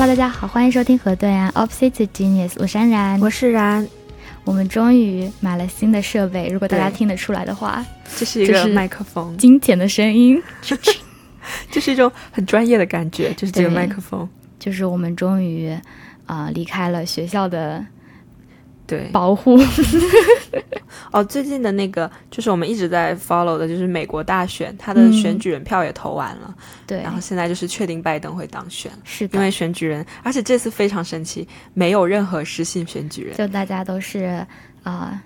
Hello，大家好，欢迎收听河对岸 Opposite Genius，我是安然，我是然。我们终于买了新的设备，如果大家听得出来的话，这是一个麦克风，金钱的声音，这是一种很专业的感觉，就是这个麦克风，就是我们终于啊离开了学校的。对，保护。哦，最近的那个就是我们一直在 follow 的，就是美国大选，他的选举人票也投完了。对，然后现在就是确定拜登会当选，是的因为选举人，而且这次非常神奇，没有任何失信选举人，就大家都是啊，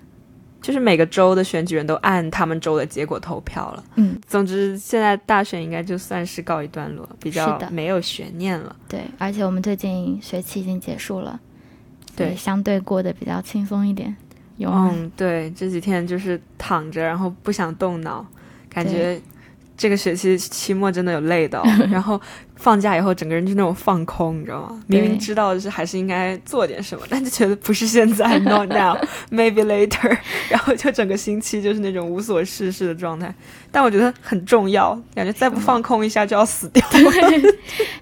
就是每个州的选举人都按他们州的结果投票了。嗯，总之现在大选应该就算是告一段落，比较没有悬念了。对，而且我们最近学期已经结束了。对，相对过得比较轻松一点。有嗯，对，这几天就是躺着，然后不想动脑，感觉这个学期期末真的有累到，然后。放假以后，整个人就那种放空，你知道吗？明明知道就是还是应该做点什么，但就觉得不是现在，not now，maybe later，然后就整个星期就是那种无所事事的状态。但我觉得很重要，感觉再不放空一下就要死掉。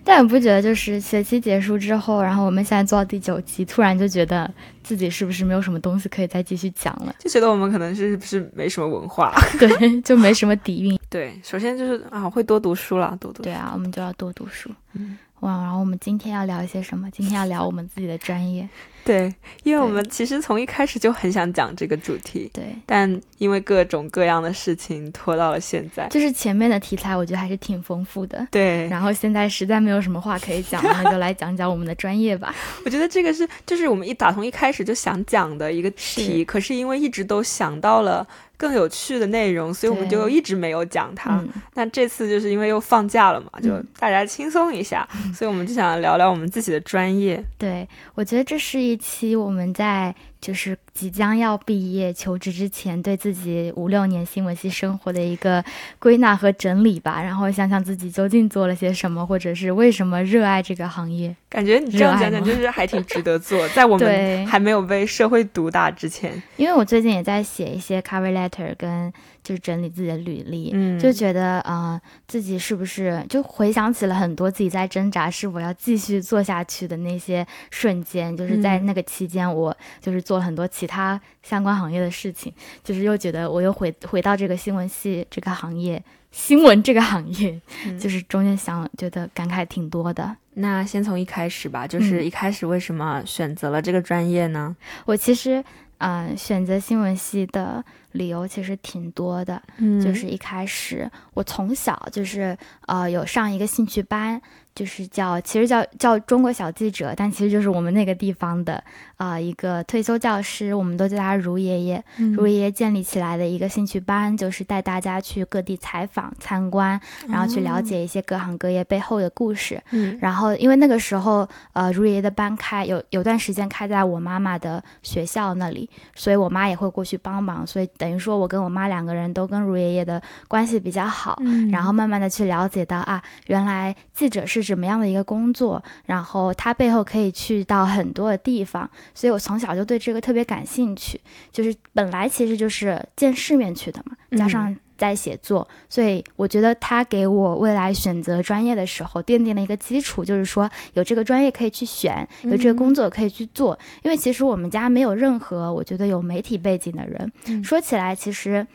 但你不觉得就是学期结束之后，然后我们现在做到第九集，突然就觉得自己是不是没有什么东西可以再继续讲了？就觉得我们可能是不是没什么文化？对，就没什么底蕴。对，首先就是啊，会多读书了，多读。对啊，我们就要多读。读书，嗯，哇，然后我们今天要聊一些什么？今天要聊我们自己的专业，对，因为我们其实从一开始就很想讲这个主题，对，但因为各种各样的事情拖到了现在。就是前面的题材，我觉得还是挺丰富的，对。然后现在实在没有什么话可以讲，那就来讲讲我们的专业吧。我觉得这个是，就是我们一打从一开始就想讲的一个题，可是因为一直都想到了。更有趣的内容，所以我们就一直没有讲它。那这次就是因为又放假了嘛，就大家轻松一下，所以我们就想聊聊我们自己的专业。对，我觉得这是一期我们在。就是即将要毕业求职之前，对自己五六年新闻系生活的一个归纳和整理吧，然后想想自己究竟做了些什么，或者是为什么热爱这个行业。感觉你这样讲讲，就是还挺值得做，在我们还没有被社会毒打之前。因为我最近也在写一些 cover letter 跟。就是整理自己的履历，嗯，就觉得啊，自己是不是就回想起了很多自己在挣扎是否要继续做下去的那些瞬间，就是在那个期间，我就是做了很多其他相关行业的事情，就是又觉得我又回回到这个新闻系这个行业，新闻这个行业，就是中间想觉得感慨挺多的。那先从一开始吧，就是一开始为什么选择了这个专业呢？我其实。嗯，选择新闻系的理由其实挺多的，就是一开始我从小就是呃有上一个兴趣班。就是叫，其实叫叫中国小记者，但其实就是我们那个地方的啊一个退休教师，我们都叫他如爷爷。如爷爷建立起来的一个兴趣班，就是带大家去各地采访、参观，然后去了解一些各行各业背后的故事。嗯，然后因为那个时候，呃，如爷爷的班开有有段时间开在我妈妈的学校那里，所以我妈也会过去帮忙，所以等于说我跟我妈两个人都跟如爷爷的关系比较好。嗯，然后慢慢的去了解到啊，原来记者是。什么样的一个工作，然后他背后可以去到很多的地方，所以我从小就对这个特别感兴趣。就是本来其实就是见世面去的嘛，加上在写作，所以我觉得他给我未来选择专业的时候奠定了一个基础，就是说有这个专业可以去选，有这个工作可以去做。因为其实我们家没有任何我觉得有媒体背景的人，说起来其实。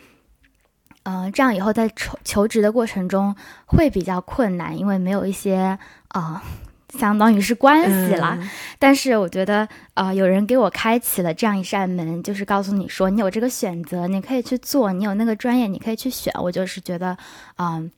嗯，这样以后在求求职的过程中会比较困难，因为没有一些啊，相当于是关系了。但是我觉得，呃，有人给我开启了这样一扇门，就是告诉你说，你有这个选择，你可以去做，你有那个专业，你可以去选。我就是觉得，嗯。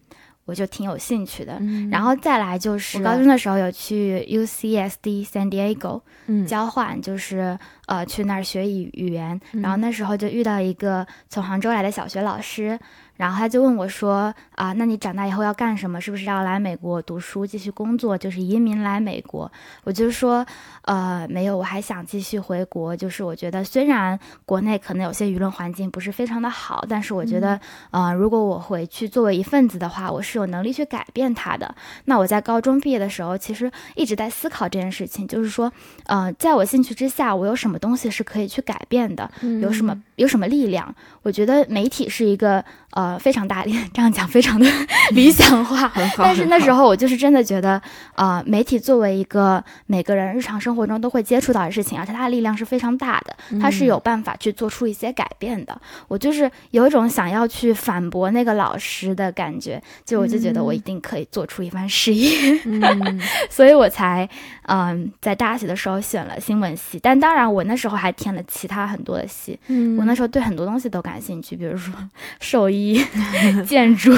我就挺有兴趣的，然后再来就是我高中的时候有去 U C S D San Diego 交换，就是呃去那儿学语语言，然后那时候就遇到一个从杭州来的小学老师。然后他就问我说：“啊，那你长大以后要干什么？是不是要来美国读书，继续工作，就是移民来美国？”我就说：“呃，没有，我还想继续回国。就是我觉得虽然国内可能有些舆论环境不是非常的好，但是我觉得，呃，如果我回去作为一份子的话，我是有能力去改变它的。那我在高中毕业的时候，其实一直在思考这件事情，就是说，呃，在我兴趣之下，我有什么东西是可以去改变的，有什么有什么力量？我觉得媒体是一个呃非常大力，这样讲非常的 理想化，但是那时候我就是真的觉得，呃，媒体作为一个每个人日常生活中都会接触到的事情，而且它的力量是非常大的，它是有办法去做出一些改变的。我就是有一种想要去反驳那个老师的感觉，就我就觉得我一定可以做出一番事业，所以我才嗯在大学的时候选了新闻系，但当然我那时候还填了其他很多的系，我那时候对很多东西都感兴趣，比如说兽医、建筑。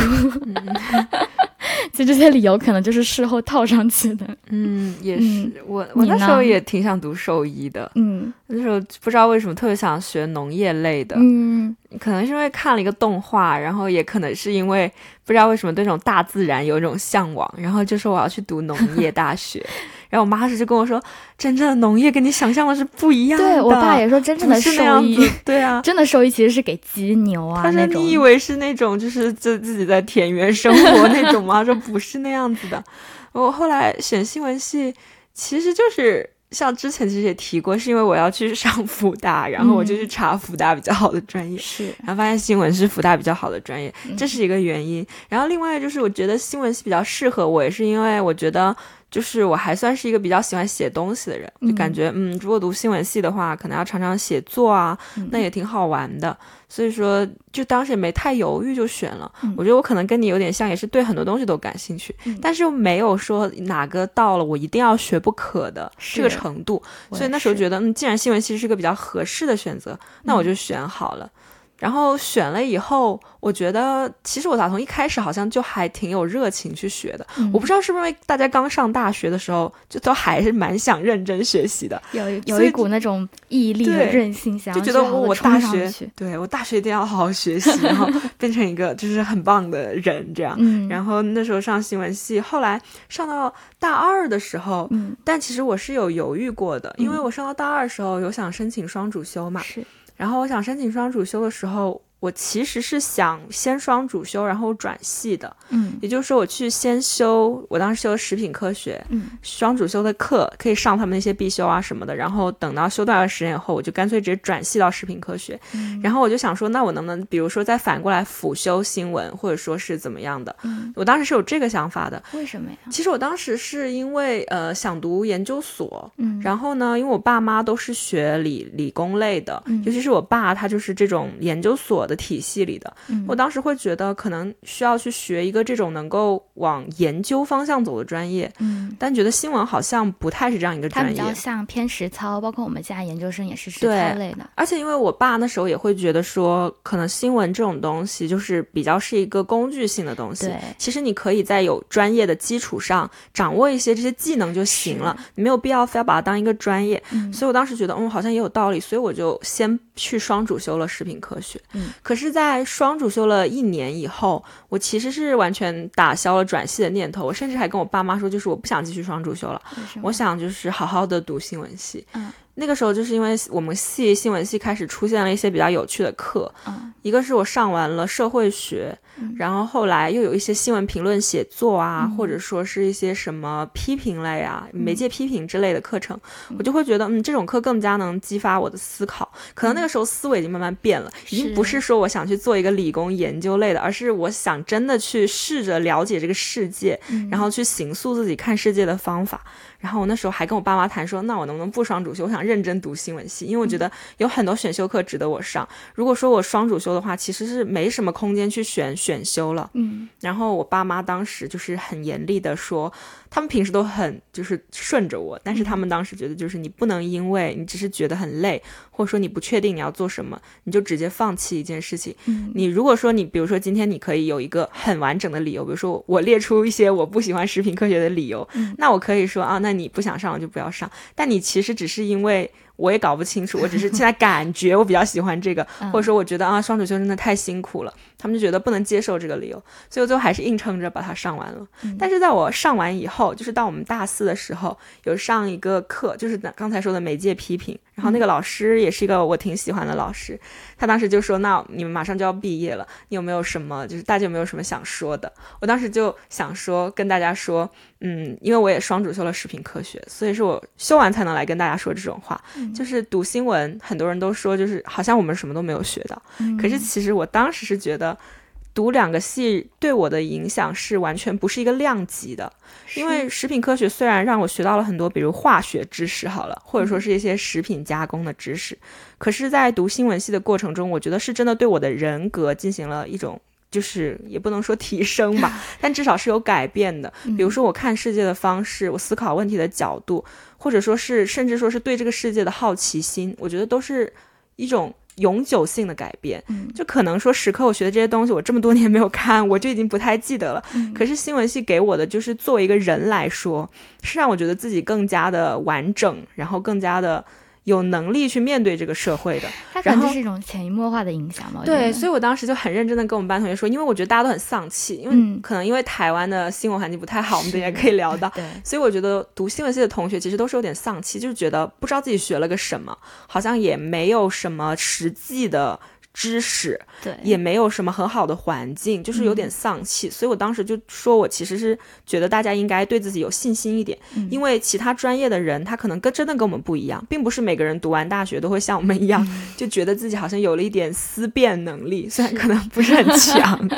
其实这些理由可能就是事后套上去的。嗯，也是。我我那时候也挺想读兽医的。嗯，那时候不知道为什么特别想学农业类的。嗯，可能是因为看了一个动画，然后也可能是因为不知道为什么对这种大自然有一种向往，然后就说我要去读农业大学。然后我妈当时就跟我说：“真正的农业跟你想象的是不一样的。”对我爸也说：“真正的兽医，对啊，真的兽医其实是给鸡牛啊那种。”你以为是那种就是自自己在田园生活 那种吗？说不是那样子的。我后来选新闻系，其实就是像之前其实也提过，是因为我要去上复大，然后我就去查复大比较好的专业，是，然后发现新闻是复大比较好的专业，这是一个原因。然后另外就是我觉得新闻系比较适合我，也是因为我觉得。就是我还算是一个比较喜欢写东西的人，就感觉嗯，如果读新闻系的话，可能要常常写作啊，那也挺好玩的。所以说，就当时也没太犹豫就选了。我觉得我可能跟你有点像，也是对很多东西都感兴趣，但是又没有说哪个到了我一定要学不可的这个程度。所以那时候觉得，嗯，既然新闻系是个比较合适的选择，那我就选好了。然后选了以后，我觉得其实我打从一开始好像就还挺有热情去学的。我不知道是不是因为大家刚上大学的时候，就都还是蛮想认真学习的，有有一股那种毅力和韧性，想就觉得我大学对我大学一定要好好学习，然后 变成一个就是很棒的人这样。然后那时候上新闻系，后来上到大二的时候，但其实我是有犹豫过的，因为我上到大二的时候有想申请双主修嘛。然后我想申请双主修的时候。我其实是想先双主修，然后转系的，嗯，也就是说我去先修，我当时修食品科学，嗯，双主修的课可以上他们那些必修啊什么的，然后等到修多段时间以后，我就干脆直接转系到食品科学，嗯然后我就想说，那我能不能比如说再反过来辅修新闻，或者说是怎么样的？嗯，我当时是有这个想法的。为什么呀？其实我当时是因为呃想读研究所，嗯，然后呢，因为我爸妈都是学理理工类的，尤其是我爸他就是这种研究所。体系里的，我当时会觉得可能需要去学一个这种能够往研究方向走的专业，嗯，但觉得新闻好像不太是这样一个专业，它比较像偏实操，包括我们家研究生也是实操类的。而且因为我爸那时候也会觉得说，可能新闻这种东西就是比较是一个工具性的东西，对，其实你可以在有专业的基础上掌握一些这些技能就行了，你没有必要非要把它当一个专业。所以我当时觉得，嗯，好像也有道理，所以我就先去双主修了食品科学，嗯。可是，在双主修了一年以后，我其实是完全打消了转系的念头。我甚至还跟我爸妈说，就是我不想继续双主修了，我想就是好好的读新闻系。嗯。那个时候就是因为我们系新闻系开始出现了一些比较有趣的课，嗯，一个是我上完了社会学，然后后来又有一些新闻评论写作啊，或者说是一些什么批评类啊、媒介批评之类的课程，我就会觉得，嗯，这种课更加能激发我的思考。可能那个时候思维已经慢慢变了，已经不是说我想去做一个理工研究类的，而是我想真的去试着了解这个世界，然后去形塑自己看世界的方法。然后我那时候还跟我爸妈谈说，那我能不能不双主修？我想认真读新闻系，因为我觉得有很多选修课值得我上。如果说我双主修的话，其实是没什么空间去选选修了。嗯。然后我爸妈当时就是很严厉的说，他们平时都很就是顺着我，但是他们当时觉得就是你不能因为你只是觉得很累，或者说你不确定你要做什么，你就直接放弃一件事情。嗯。你如果说你比如说今天你可以有一个很完整的理由，比如说我列出一些我不喜欢食品科学的理由，那我可以说啊，那。你不想上就不要上，但你其实只是因为。我也搞不清楚，我只是现在感觉我比较喜欢这个，或者说我觉得啊双主修真的太辛苦了，他们就觉得不能接受这个理由，所以我最后还是硬撑着把它上完了。但是在我上完以后，就是到我们大四的时候，有上一个课，就是刚才说的媒介批评，然后那个老师也是一个我挺喜欢的老师，他当时就说：“那你们马上就要毕业了，你有没有什么就是大家有没有什么想说的？”我当时就想说跟大家说，嗯，因为我也双主修了食品科学，所以是我修完才能来跟大家说这种话。就是读新闻，很多人都说就是好像我们什么都没有学到，可是其实我当时是觉得。读两个系对我的影响是完全不是一个量级的，因为食品科学虽然让我学到了很多，比如化学知识，好了，或者说是一些食品加工的知识，可是，在读新闻系的过程中，我觉得是真的对我的人格进行了一种，就是也不能说提升吧，但至少是有改变的。比如说，我看世界的方式，我思考问题的角度，或者说是甚至说是对这个世界的好奇心，我觉得都是一种。永久性的改变，就可能说时刻我学的这些东西，我这么多年没有看，我就已经不太记得了。可是新闻系给我的，就是作为一个人来说，是让我觉得自己更加的完整，然后更加的。有能力去面对这个社会的，它可能是一种潜移默化的影响嘛。对，所以我当时就很认真的跟我们班同学说，因为我觉得大家都很丧气，因为可能因为台湾的新闻环境不太好，我们等下可以聊到。对，所以我觉得读新闻系的同学其实都是有点丧气，就是觉得不知道自己学了个什么，好像也没有什么实际的。知识对，也没有什么很好的环境，就是有点丧气。所以我当时就说，我其实是觉得大家应该对自己有信心一点，因为其他专业的人他可能跟真的跟我们不一样，并不是每个人读完大学都会像我们一样，就觉得自己好像有了一点思辨能力，虽然可能不是很 强，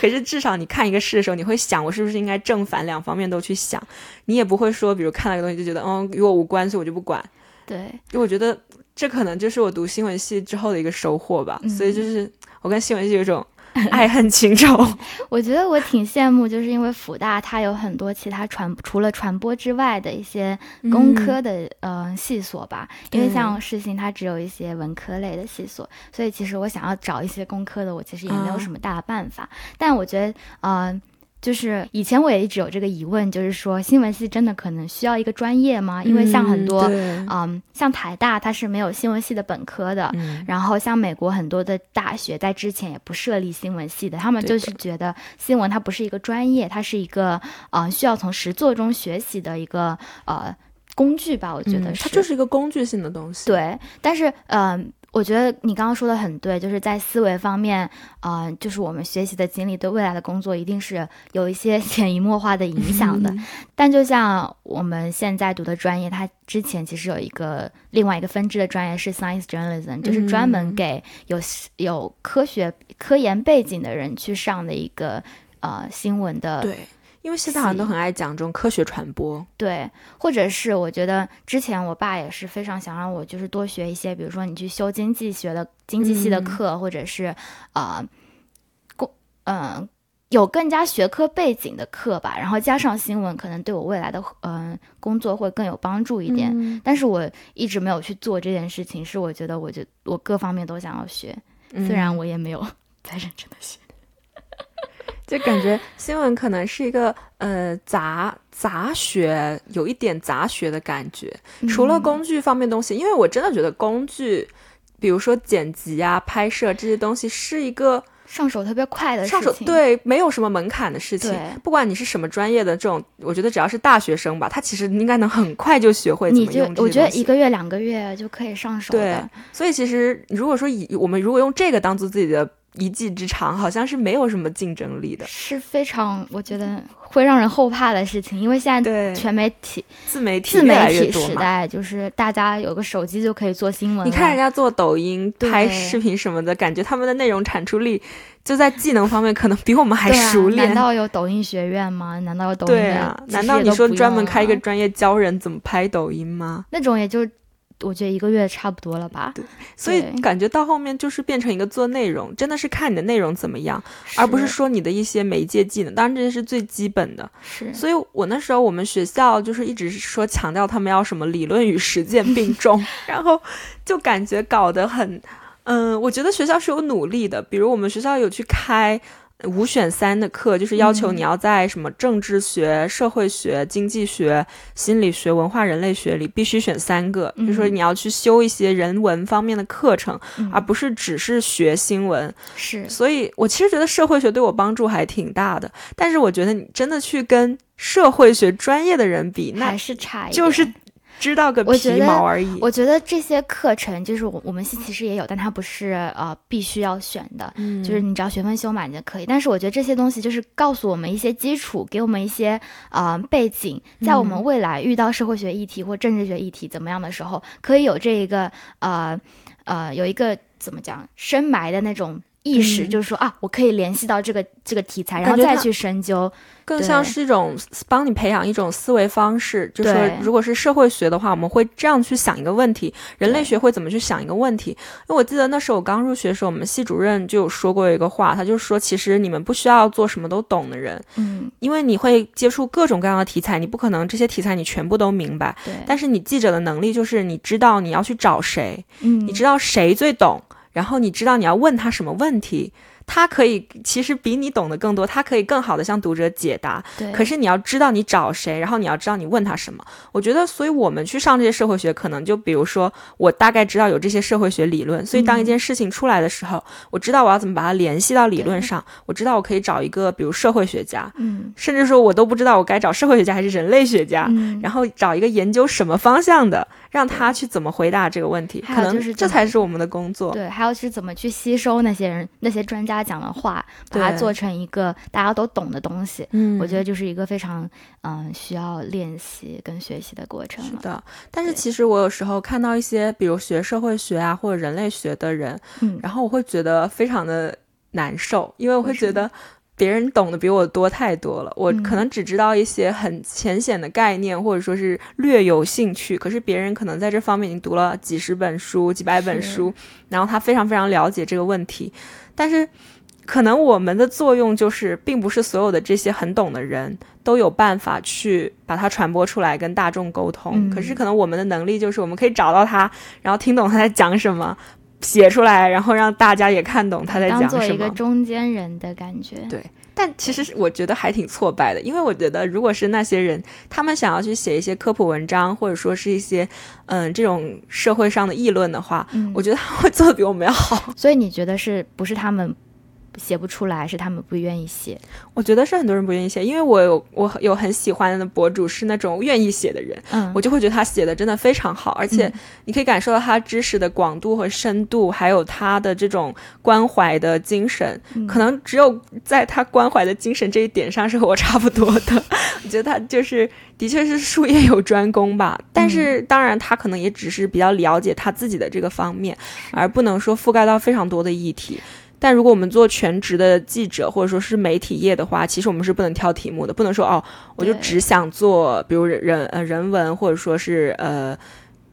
可是至少你看一个事的时候，你会想我是不是应该正反两方面都去想，你也不会说，比如看到一个东西就觉得嗯与我无关，所以我就不管。对，因为我觉得。这可能就是我读新闻系之后的一个收获吧，所以就是我跟新闻系有种爱恨情仇。我觉得我挺羡慕，就是因为辅大它有很多其他传除了传播之外的一些工科的呃系所吧，因为像世新它只有一些文科类的系所，所以其实我想要找一些工科的，我其实也没有什么大的办法。但我觉得呃。就是以前我也一直有这个疑问，就是说新闻系真的可能需要一个专业吗？因为像很多，嗯，像台大它是没有新闻系的本科的，然后像美国很多的大学在之前也不设立新闻系的，他们就是觉得新闻它不是一个专业，它是一个呃需要从实作中学习的一个呃工具吧？我觉得它就是一个工具性的东西。对，但是嗯。我觉得你刚刚说的很对，就是在思维方面，呃，就是我们学习的经历对未来的工作一定是有一些 潜移默化的影响的。但就像我们现在读的专业，它之前其实有一个另外一个分支的专业是 Science Journalism，就是专门给有有科学科研背景的人去上的一个呃新闻的。对。因为现在好像都很爱讲这种科学传播，对，或者是我觉得之前我爸也是非常想让我就是多学一些，比如说你去修经济学的经济系的课，或者是呃工嗯有更加学科背景的课吧，然后加上新闻，可能对我未来的嗯工作会更有帮助一点。但是我一直没有去做这件事情，是我觉得我就我各方面都想要学，虽然我也没有 在认真的学。就感觉新闻可能是一个呃杂杂学，有一点杂学的感觉。除了工具方面东西，因为我真的觉得工具，比如说剪辑啊、拍摄这些东西，是一个上手特别快的事情。上手对，没有什么门槛的事情。不管你是什么专业的，这种我觉得只要是大学生吧，他其实应该能很快就学会怎么用。我觉得一个月、两个月就可以上手。对，所以其实如果说以我们如果用这个当做自己的。一技之长好像是没有什么竞争力的，是非常我觉得会让人后怕的事情。因为现在全媒体、自媒体、自媒体时代，就是大家有个手机就可以做新闻。你看人家做抖音、拍视频什么的，感觉他们的内容产出力就在技能方面可能比我们还熟练。难道有抖音学院吗？难道有抖音？对啊，难道你说专门开一个专业教人怎么拍抖音吗？那种也就。我觉得一个月差不多了吧，对，所以感觉到后面就是变成一个做内容，真的是看你的内容怎么样，而不是说你的一些媒介技能。当然这些是最基本的，是。所以我那时候我们学校就是一直说强调他们要什么理论与实践 并重，然后就感觉搞得很，嗯，我觉得学校是有努力的，比如我们学校有去开。五选三的课就是要求你要在什么政治学、社会学、经济学、心理学、文化人类学里必须选三个，就是说你要去修一些人文方面的课程，而不是只是学新闻。是，所以我其实觉得社会学对我帮助还挺大的，但是我觉得你真的去跟社会学专业的人比，那还是差，就是知道个皮毛而已。我觉得这些课程就是我我们系其实也有，但它不是呃必须要选的，就是你只要学分修满就可以。但是我觉得这些东西就是告诉我们一些基础，给我们一些呃背景，在我们未来遇到社会学议题或政治学议题怎么样的时候，可以有这一个呃呃有一个怎么讲深埋的那种。意识就是说啊，我可以联系到这个这个题材，然后再去深究，更像是一种帮你培养一种思维方式。就是说，如果是社会学的话，我们会这样去想一个问题；人类学会怎么去想一个问题。因为我记得那时候我刚入学的时候，我们系主任就有说过一个话，他就说，其实你们不需要做什么都懂的人，嗯，因为你会接触各种各样的题材，你不可能这些题材你全部都明白。对，但是你记者的能力就是你知道你要去找谁，嗯，你知道谁最懂。然后你知道你要问他什么问题。他可以其实比你懂得更多，他可以更好的向读者解答。对，可是你要知道你找谁，然后你要知道你问他什么。我觉得，所以我们去上这些社会学，可能就比如说，我大概知道有这些社会学理论，所以当一件事情出来的时候，我知道我要怎么把它联系到理论上。我知道我可以找一个，比如社会学家，嗯，甚至说我都不知道我该找社会学家还是人类学家，然后找一个研究什么方向的，让他去怎么回答这个问题。可能就是这才是我们的工作。对，还有是怎么去吸收那些人、那些专家讲的话。把它做成一个大家都懂的东西，嗯，我觉得就是一个非常嗯需要练习跟学习的过程。是的，但是其实我有时候看到一些，比如学社会学啊或者人类学的人，嗯，然后我会觉得非常的难受，因为我会觉得别人懂得比我多太多了，我可能只知道一些很浅显的概念，或者说是略有兴趣，可是别人可能在这方面已经读了几十本书、几百本书，然后他非常非常了解这个问题，但是。可能我们的作用就是，并不是所有的这些很懂的人都有办法去把它传播出来，跟大众沟通。可是，可能我们的能力就是，我们可以找到他，然后听懂他在讲什么，写出来，然后让大家也看懂他在讲什么。当做一个中间人的感觉。对，但其实我觉得还挺挫败的，因为我觉得，如果是那些人，他们想要去写一些科普文章，或者说是一些嗯这种社会上的议论的话，我觉得他会做的比我们要好。所以你觉得是不是他们？写不出来是他们不愿意写，我觉得是很多人不愿意写，因为我有我有很喜欢的博主是那种愿意写的人，嗯，我就会觉得他写的真的非常好，而且你可以感受到他知识的广度和深度，还有他的这种关怀的精神，可能只有在他关怀的精神这一点上是和我差不多的，我觉得他就是的确是术业有专攻吧，但是当然他可能也只是比较了解他自己的这个方面，而不能说覆盖到非常多的议题。但如果我们做全职的记者或者说是媒体业的话，其实我们是不能挑题目的，不能说哦，我就只想做，比如人呃人文或者说是呃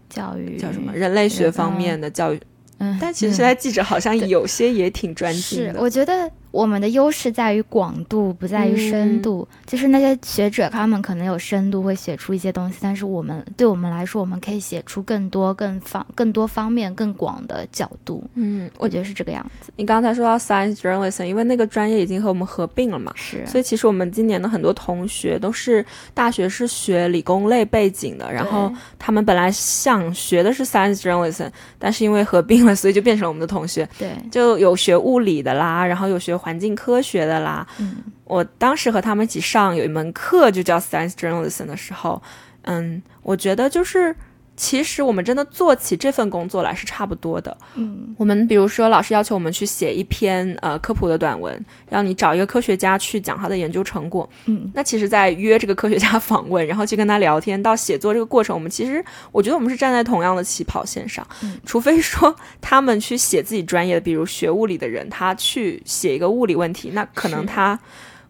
教育叫什么人类学方面的教育。嗯，但其实现在记者好像有些也挺专精的。是，我觉得。我们的优势在于广度，不在于深度。就是那些学者，他们可能有深度，会写出一些东西，但是我们对我们来说，我们可以写出更多、更方、更多方面、更广的角度。嗯，我觉得是这个样子。你刚才说到 science journalism，因为那个专业已经和我们合并了嘛，是。所以其实我们今年的很多同学都是大学是学理工类背景的，然后他们本来想学的是 science journalism，但是因为合并了，所以就变成了我们的同学。对，就有学物理的啦，然后有学。环境科学的啦，嗯，我当时和他们一起上有一门课就叫 Science Journalism 的时候，嗯，我觉得就是。其实我们真的做起这份工作来是差不多的。嗯，我们比如说老师要求我们去写一篇呃科普的短文，让你找一个科学家去讲他的研究成果。嗯，那其实，在约这个科学家访问，然后去跟他聊天，到写作这个过程，我们其实我觉得我们是站在同样的起跑线上。嗯，除非说他们去写自己专业的，比如学物理的人，他去写一个物理问题，那可能他。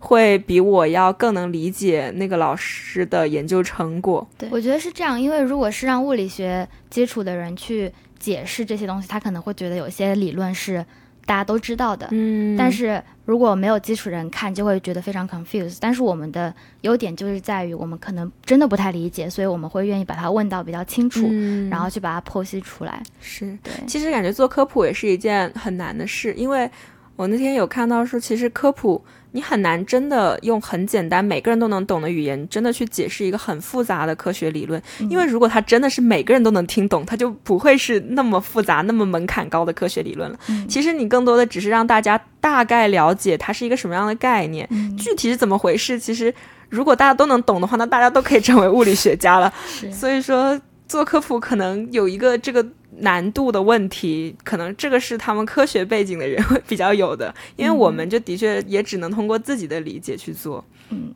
会比我要更能理解那个老师的研究成果。对，我觉得是这样，因为如果是让物理学基础的人去解释这些东西，他可能会觉得有些理论是大家都知道的。嗯，但是如果没有基础人看，就会觉得非常 confused。但是我们的优点就是在于我们可能真的不太理解，所以我们会愿意把它问到比较清楚，然后去把它剖析出来。是对，其实感觉做科普也是一件很难的事，因为我那天有看到说，其实科普。你很难真的用很简单、每个人都能懂的语言，真的去解释一个很复杂的科学理论。因为如果它真的是每个人都能听懂，它就不会是那么复杂、那么门槛高的科学理论了。其实你更多的只是让大家大概了解它是一个什么样的概念，具体是怎么回事。其实如果大家都能懂的话，那大家都可以成为物理学家了。所以说。做科普可能有一个这个难度的问题，可能这个是他们科学背景的人会比较有的，因为我们就的确也只能通过自己的理解去做。嗯，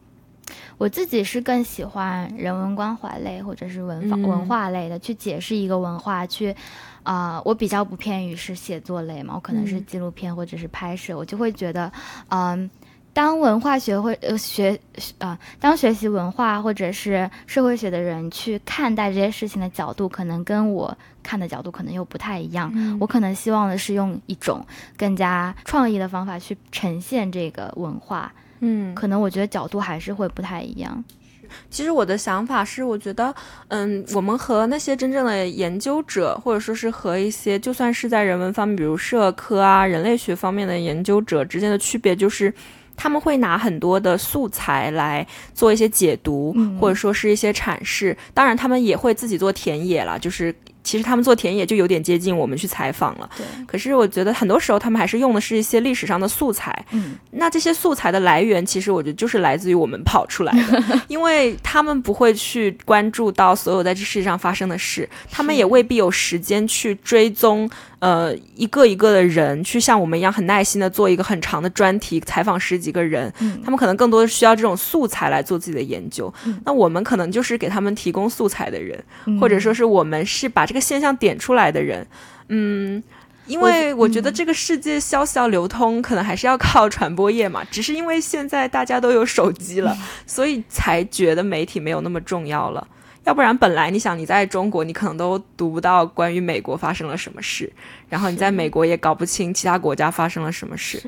我自己是更喜欢人文关怀类或者是文化文化类的，去解释一个文化，去啊，我比较不偏于是写作类嘛，我可能是纪录片或者是拍摄，我就会觉得，嗯。当文化学会呃学啊，当学习文化或者是社会学的人去看待这些事情的角度，可能跟我看的角度可能又不太一样。我可能希望的是用一种更加创意的方法去呈现这个文化。嗯，可能我觉得角度还是会不太一样。其实我的想法是，我觉得，嗯，我们和那些真正的研究者，或者说是和一些就算是在人文方面，比如社科啊、人类学方面的研究者之间的区别，就是。他们会拿很多的素材来做一些解读，或者说是一些阐释。当然，他们也会自己做田野了，就是。其实他们做田野就有点接近我们去采访了，对。可是我觉得很多时候他们还是用的是一些历史上的素材，嗯。那这些素材的来源，其实我觉得就是来自于我们跑出来的，因为他们不会去关注到所有在这世界上发生的事，他们也未必有时间去追踪，呃，一个一个的人，去像我们一样很耐心的做一个很长的专题采访十几个人，嗯。他们可能更多的需要这种素材来做自己的研究，那我们可能就是给他们提供素材的人，或者说是我们是把这个。现象点出来的人，嗯，因为我觉得这个世界消息要流通，可能还是要靠传播业嘛。只是因为现在大家都有手机了，所以才觉得媒体没有那么重要了。要不然，本来你想你在中国，你可能都读不到关于美国发生了什么事，然后你在美国也搞不清其他国家发生了什么事。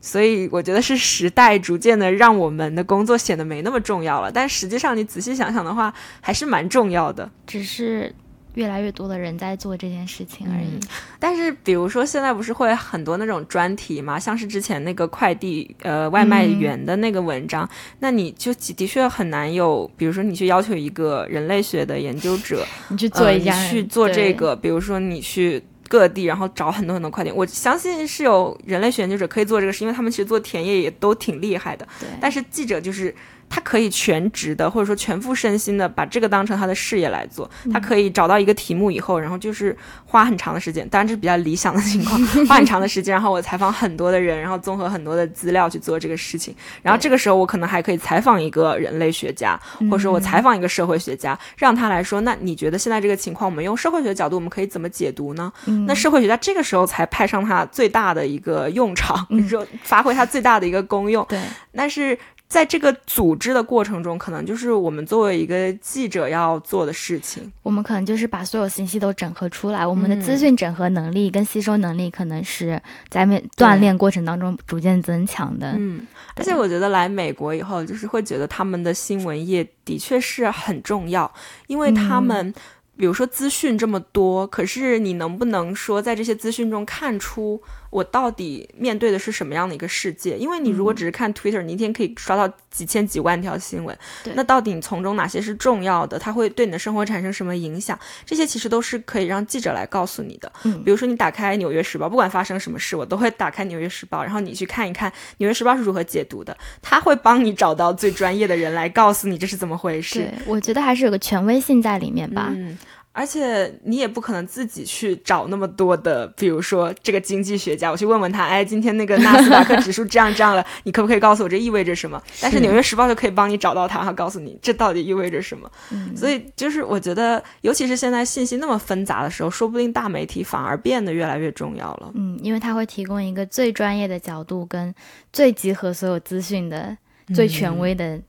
所以我觉得是时代逐渐的让我们的工作显得没那么重要了。但实际上，你仔细想想的话，还是蛮重要的。只是。越来越多的人在做这件事情而已，但是比如说现在不是会很多那种专题嘛，像是之前那个快递呃外卖员的那个文章，那你就的确很难有，比如说你去要求一个人类学的研究者，你去做一下去做这个，比如说你去各地然后找很多很多快递，我相信是有人类学研究者可以做这个事，因为他们其实做田野也都挺厉害的，对，但是记者就是。他可以全职的，或者说全副身心的把这个当成他的事业来做。他可以找到一个题目以后，然后就是花很长的时间，当然这是比较理想的情况，花很长的时间，然后我采访很多的人，然后综合很多的资料去做这个事情。然后这个时候我可能还可以采访一个人类学家，或者说我采访一个社会学家，让他来说，那你觉得现在这个情况，我们用社会学的角度，我们可以怎么解读呢？那社会学家这个时候才派上他最大的一个用场，说 发挥他最大的一个功用。对，但是。在这个组织的过程中，可能就是我们作为一个记者要做的事情。我们可能就是把所有信息都整合出来。我们的资讯整合能力跟吸收能力，可能是在美锻炼过程当中逐渐增强的。嗯，而且我觉得来美国以后，就是会觉得他们的新闻业的确是很重要，因为他们。比如说资讯这么多，可是你能不能说在这些资讯中看出我到底面对的是什么样的一个世界？因为你如果只是看 Twitter，你一天可以刷到几千几万条新闻，那到底你从中哪些是重要的？它会对你的生活产生什么影响？这些其实都是可以让记者来告诉你的。嗯，比如说你打开《纽约时报》，不管发生什么事，我都会打开《纽约时报》，然后你去看一看《纽约时报》是如何解读的，他会帮你找到最专业的人来告诉你这是怎么回事。对，我觉得还是有个权威性在里面吧。嗯。而且你也不可能自己去找那么多的，比如说这个经济学家，我去问问他，哎，今天那个纳斯达克指数 这样这样了，你可不可以告诉我这意味着什么？但是《纽约时报》就可以帮你找到它，告诉你这到底意味着什么。所以就是我觉得，尤其是现在信息那么纷杂的时候，说不定大媒体反而变得越来越重要了。嗯，因为它会提供一个最专业的角度，跟最集合所有资讯的、最权威的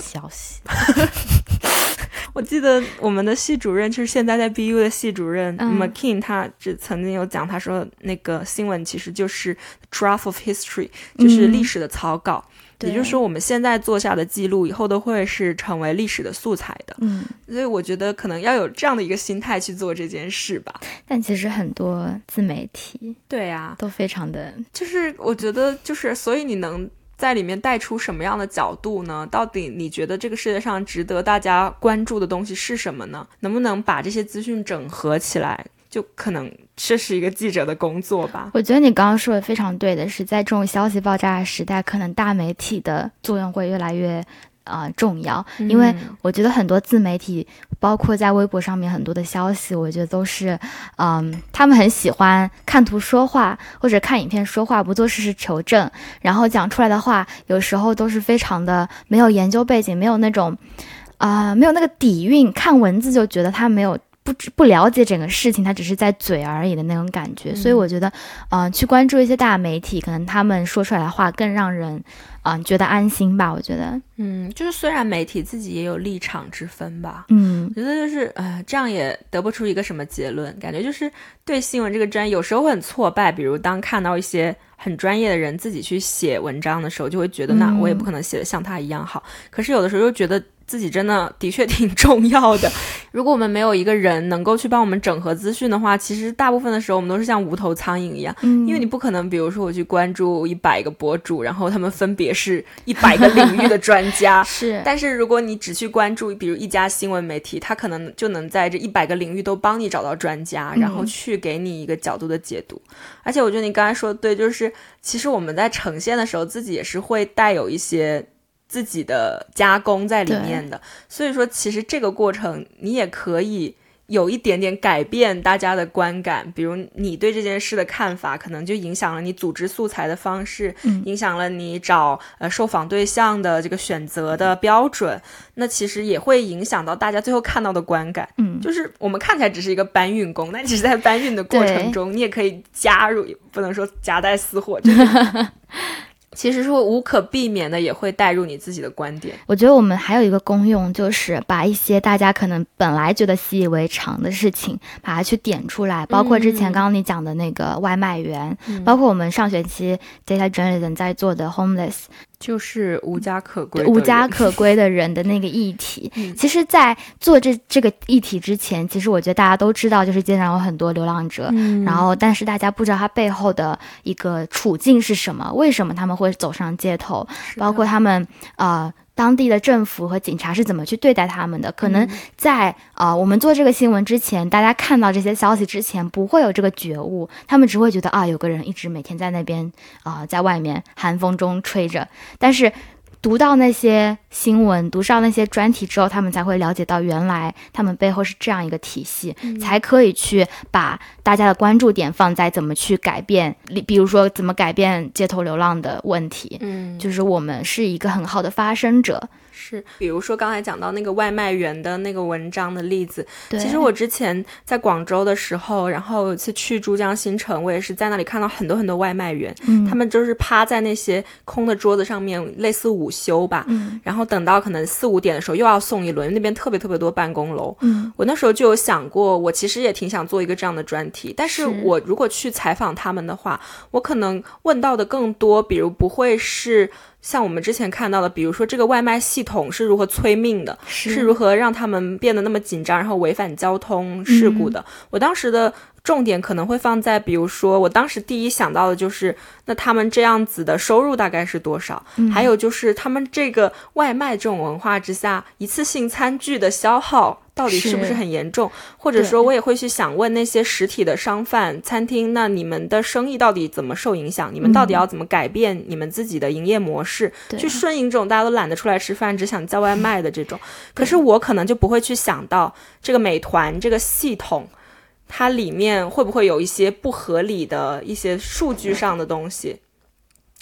消息。我记得我们的系主任就是现在在 BU 的系主任 McKin，他只曾经有讲，他说那个新闻其实就是 draft of history，就是历史的草稿。也就是说，我们现在做下的记录，以后都会是成为历史的素材的。嗯，所以我觉得可能要有这样的一个心态去做这件事吧。但其实很多自媒体，对呀，都非常的，就是我觉得就是，所以你能。在里面带出什么样的角度呢？到底你觉得这个世界上值得大家关注的东西是什么呢？能不能把这些资讯整合起来？就可能这是一个记者的工作吧。我觉得你刚刚说的非常对的是，在这种消息爆炸的时代，可能大媒体的作用会越来越啊重要，因为我觉得很多自媒体，包括在微博上面很多的消息，我觉得都是，嗯，他们很喜欢看图说话，或者看影片说话，不做事实求证，然后讲出来的话，有时候都是非常的没有研究背景，没有那种，啊，没有那个底蕴，看文字就觉得他没有。不不了解整个事情，他只是在嘴而已的那种感觉，所以我觉得，嗯，去关注一些大媒体，可能他们说出来的话更让人，嗯，觉得安心吧。我觉得，嗯，就是虽然媒体自己也有立场之分吧，嗯，觉得就是，呃，这样也得不出一个什么结论，感觉就是对新闻这个专业有时候会很挫败。比如当看到一些很专业的人自己去写文章的时候，就会觉得那我也不可能写的像他一样好。可是有的时候又觉得。自己真的的确挺重要的。如果我们没有一个人能够去帮我们整合资讯的话，其实大部分的时候我们都是像无头苍蝇一样。嗯，因为你不可能，比如说我去关注一百个博主，然后他们分别是一百个领域的专家。是。但是如果你只去关注，比如一家新闻媒体，他可能就能在这一百个领域都帮你找到专家，然后去给你一个角度的解读。而且我觉得你刚才说的对，就是其实我们在呈现的时候，自己也是会带有一些。自己的加工在里面的，所以说其实这个过程你也可以有一点点改变大家的观感，比如你对这件事的看法，可能就影响了你组织素材的方式，影响了你找呃受访对象的这个选择的标准，那其实也会影响到大家最后看到的观感。嗯，就是我们看起来只是一个搬运工，但其实在搬运的过程中，你也可以加入，不能说夹带私货。其实是无可避免的，也会带入你自己的观点。我觉得我们还有一个功用，就是把一些大家可能本来觉得习以为常的事情，把它去点出来。包括之前刚刚你讲的那个外卖员，包括我们上学期 data journalism 在做的 homeless。就是无家可归、无家可归的人的那个议题。其实，在做这这个议题之前，其实我觉得大家都知道，就是街上有很多流浪者。然后，但是大家不知道他背后的一个处境是什么，为什么他们会走上街头，包括他们啊。当地的政府和警察是怎么去对待他们的？可能在啊，我们做这个新闻之前，大家看到这些消息之前，不会有这个觉悟，他们只会觉得啊，有个人一直每天在那边啊，在外面寒风中吹着，但是。读到那些新闻，读上那些专题之后，他们才会了解到，原来他们背后是这样一个体系，才可以去把大家的关注点放在怎么去改变，比如说怎么改变街头流浪的问题。嗯，就是我们是一个很好的发声者。是，比如说刚才讲到那个外卖员的那个文章的例子，其实我之前在广州的时候，然后有一次去珠江新城，我也是在那里看到很多很多外卖员，他们就是趴在那些空的桌子上面，类似午休吧，然后等到可能四五点的时候又要送一轮，那边特别特别多办公楼，我那时候就有想过，我其实也挺想做一个这样的专题，但是。我如果去采访他们的话，我可能问到的更多，比如不会是。像我们之前看到的，比如说这个外卖系统是如何催命的，是如何让他们变得那么紧张，然后违反交通事故的。我当时的重点可能会放在，比如说我当时第一想到的就是，那他们这样子的收入大概是多少？还有就是他们这个外卖这种文化之下，一次性餐具的消耗。到底是不是很严重？或者说，我也会去想问那些实体的商贩、餐厅，那你们的生意到底怎么受影响？你们到底要怎么改变你们自己的营业模式，去顺应这种大家都懒得出来吃饭，只想叫外卖的这种？可是我可能就不会去想到这个美团这个系统，它里面会不会有一些不合理的一些数据上的东西？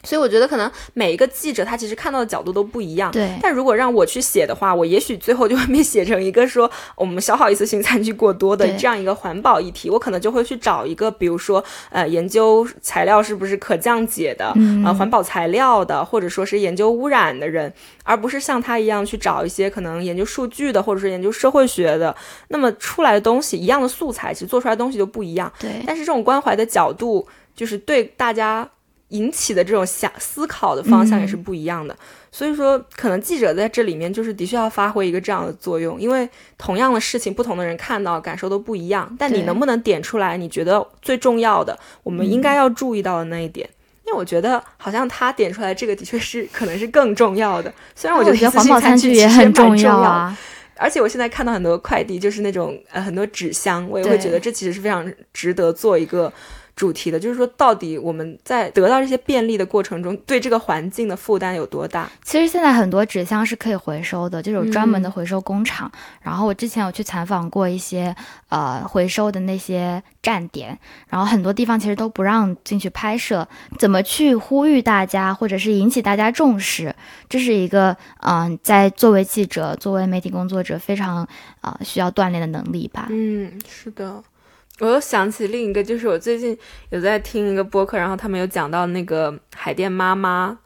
所以我觉得可能每一个记者他其实看到的角度都不一样。对。但如果让我去写的话，我也许最后就会被写成一个说我们消耗一次性餐具过多的这样一个环保议题。我可能就会去找一个，比如说呃，研究材料是不是可降解的，呃，环保材料的，或者说是研究污染的人，而不是像他一样去找一些可能研究数据的，或者是研究社会学的。那么出来的东西一样的素材，其实做出来的东西就不一样。对。但是这种关怀的角度，就是对大家。引起的这种想思考的方向也是不一样的，所以说可能记者在这里面就是的确要发挥一个这样的作用，因为同样的事情，不同的人看到感受都不一样。但你能不能点出来你觉得最重要的，我们应该要注意到的那一点？因为我觉得好像他点出来这个的确是可能是更重要的。虽然我觉得环保餐具也很重要啊，而且我现在看到很多快递就是那种呃很多纸箱，我也会觉得这其实是非常值得做一个。主题的，就是说到底我们在得到这些便利的过程中，对这个环境的负担有多大？其实现在很多纸箱是可以回收的，就是有专门的回收工厂。然后我之前有去采访过一些呃回收的那些站点，然后很多地方其实都不让进去拍摄。怎么去呼吁大家，或者是引起大家重视，这是一个嗯，在作为记者、作为媒体工作者非常啊需要锻炼的能力吧。嗯，是的。我又想起另一个，就是我最近有在听一个播客，然后他们有讲到那个海淀妈妈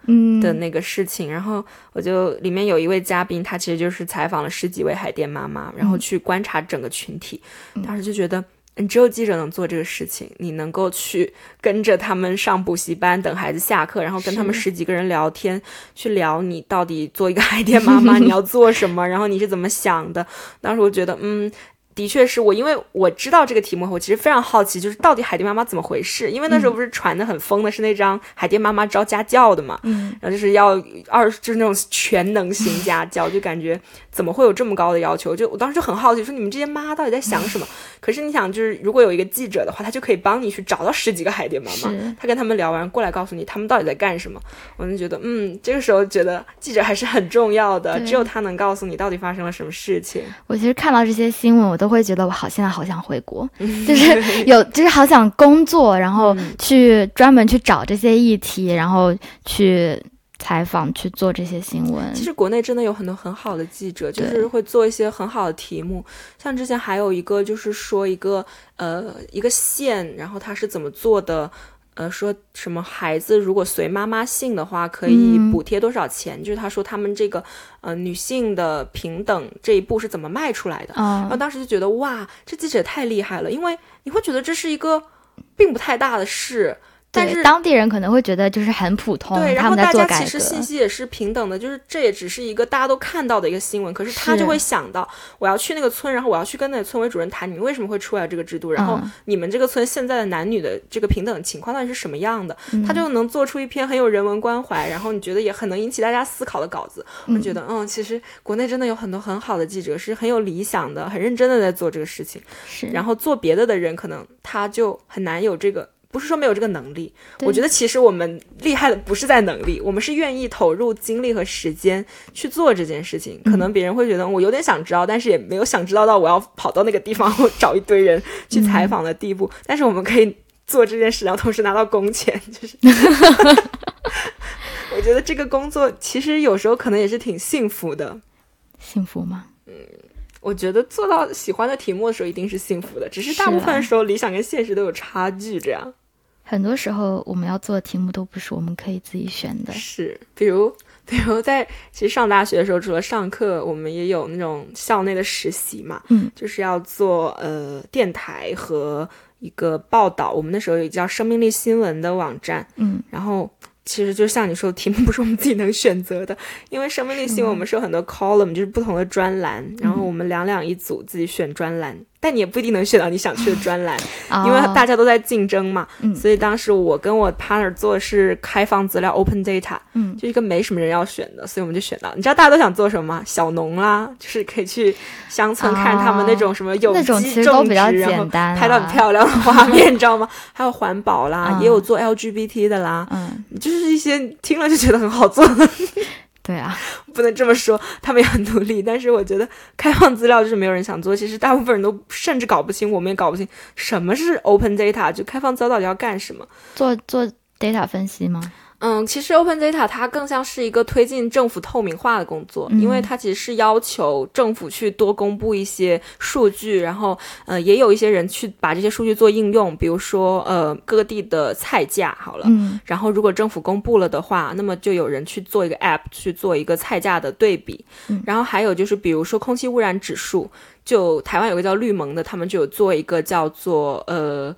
的那个事情，然后我就里面有一位嘉宾，他其实就是采访了十几位海淀妈妈，然后去观察整个群体，当时就觉得，嗯，只有记者能做这个事情，你能够去跟着他们上补习班，等孩子下课，然后跟他们十几个人聊天，去聊你到底做一个海淀妈妈 你要做什么，然后你是怎么想的，当时我觉得，嗯。的确是我，因为我知道这个题目，我其实非常好奇，就是到底海淀妈妈怎么回事？因为那时候不是传的很疯的，是那张海淀妈妈招家教的嘛，嗯，然后就是要二，就是那种全能型家教，就感觉怎么会有这么高的要求？就我当时就很好奇，说你们这些妈到底在想什么？可是你想，就是如果有一个记者的话，他就可以帮你去找到十几个海淀妈妈，他跟他们聊完过来告诉你他们到底在干什么。我就觉得，嗯，这个时候觉得记者还是很重要的，只有他能告诉你到底发生了什么事情。我其实看到这些新闻，我都会觉得我好，现在好想回国，就是 有，就是好想工作，然后去专门去找这些议题，然后去。采访去做这些新闻，其实国内真的有很多很好的记者，就是会做一些很好的题目。像之前还有一个，就是说一个呃一个县，然后他是怎么做的？呃，说什么孩子如果随妈妈姓的话，可以补贴多少钱？就是他说他们这个呃女性的平等这一步是怎么迈出来的？然后当时就觉得哇，这记者太厉害了，因为你会觉得这是一个并不太大的事。但是当地人可能会觉得就是很普通，对，然后大家其实信息也是平等的，就是这也只是一个大家都看到的一个新闻，可是他就会想到我要去那个村，然后我要去跟那个村委主任谈，你们为什么会出来这个制度，然后你们这个村现在的男女的这个平等情况到底是什么样的，他就能做出一篇很有人文关怀，然后你觉得也很能引起大家思考的稿子。我觉得，嗯，其实国内真的有很多很好的记者，是很有理想的，很认真的在做这个事情。是，然后做别的的人可能他就很难有这个。不是说没有这个能力，我觉得其实我们厉害的不是在能力，我们是愿意投入精力和时间去做这件事情。可能别人会觉得我有点想知道，但是也没有想知道到我要跑到那个地方找一堆人去采访的地步。但是我们可以做这件事，然后同时拿到工钱，就是。我觉得这个工作其实有时候可能也是挺幸福的。幸福吗？嗯。我觉得做到喜欢的题目的时候一定是幸福的，只是大部分时候理想跟现实都有差距。这样，很多时候我们要做的题目都不是我们可以自己选的。是，比如，比如在其实上大学的时候，除了上课，我们也有那种校内的实习嘛，嗯，就是要做呃电台和一个报道。我们那时候有叫生命力新闻的网站，嗯，然后。其实就像你说的，题目不是我们自己能选择的，因为生命力新闻我们是有很多 column，就是不同的专栏，然后我们两两一组自己选专栏。但你也不一定能选到你想去的专栏，因为大家都在竞争嘛。所以当时我跟我 partner 做的是开放资料 open data，嗯，就一个没什么人要选的，所以我们就选到。你知道大家都想做什么吗？小农啦，就是可以去乡村看他们那种什么有机种植，然后拍到很漂亮的画面，你知道吗？还有环保啦，也有做 LGBT 的啦，嗯，就是一些听了就觉得很好做的。对啊，不能这么说，他们也很努力。但是我觉得开放资料就是没有人想做。其实大部分人都甚至搞不清，我们也搞不清什么是 open data，就开放资料到底要干什么？做做 data 分析吗？嗯，其实 Open Data 它更像是一个推进政府透明化的工作，因为它其实是要求政府去多公布一些数据，然后呃，也有一些人去把这些数据做应用，比如说呃各地的菜价好了，嗯，然后如果政府公布了的话，那么就有人去做一个 App 去做一个菜价的对比，然后还有就是比如说空气污染指数，就台湾有个叫绿盟的，他们就有做一个叫做呃。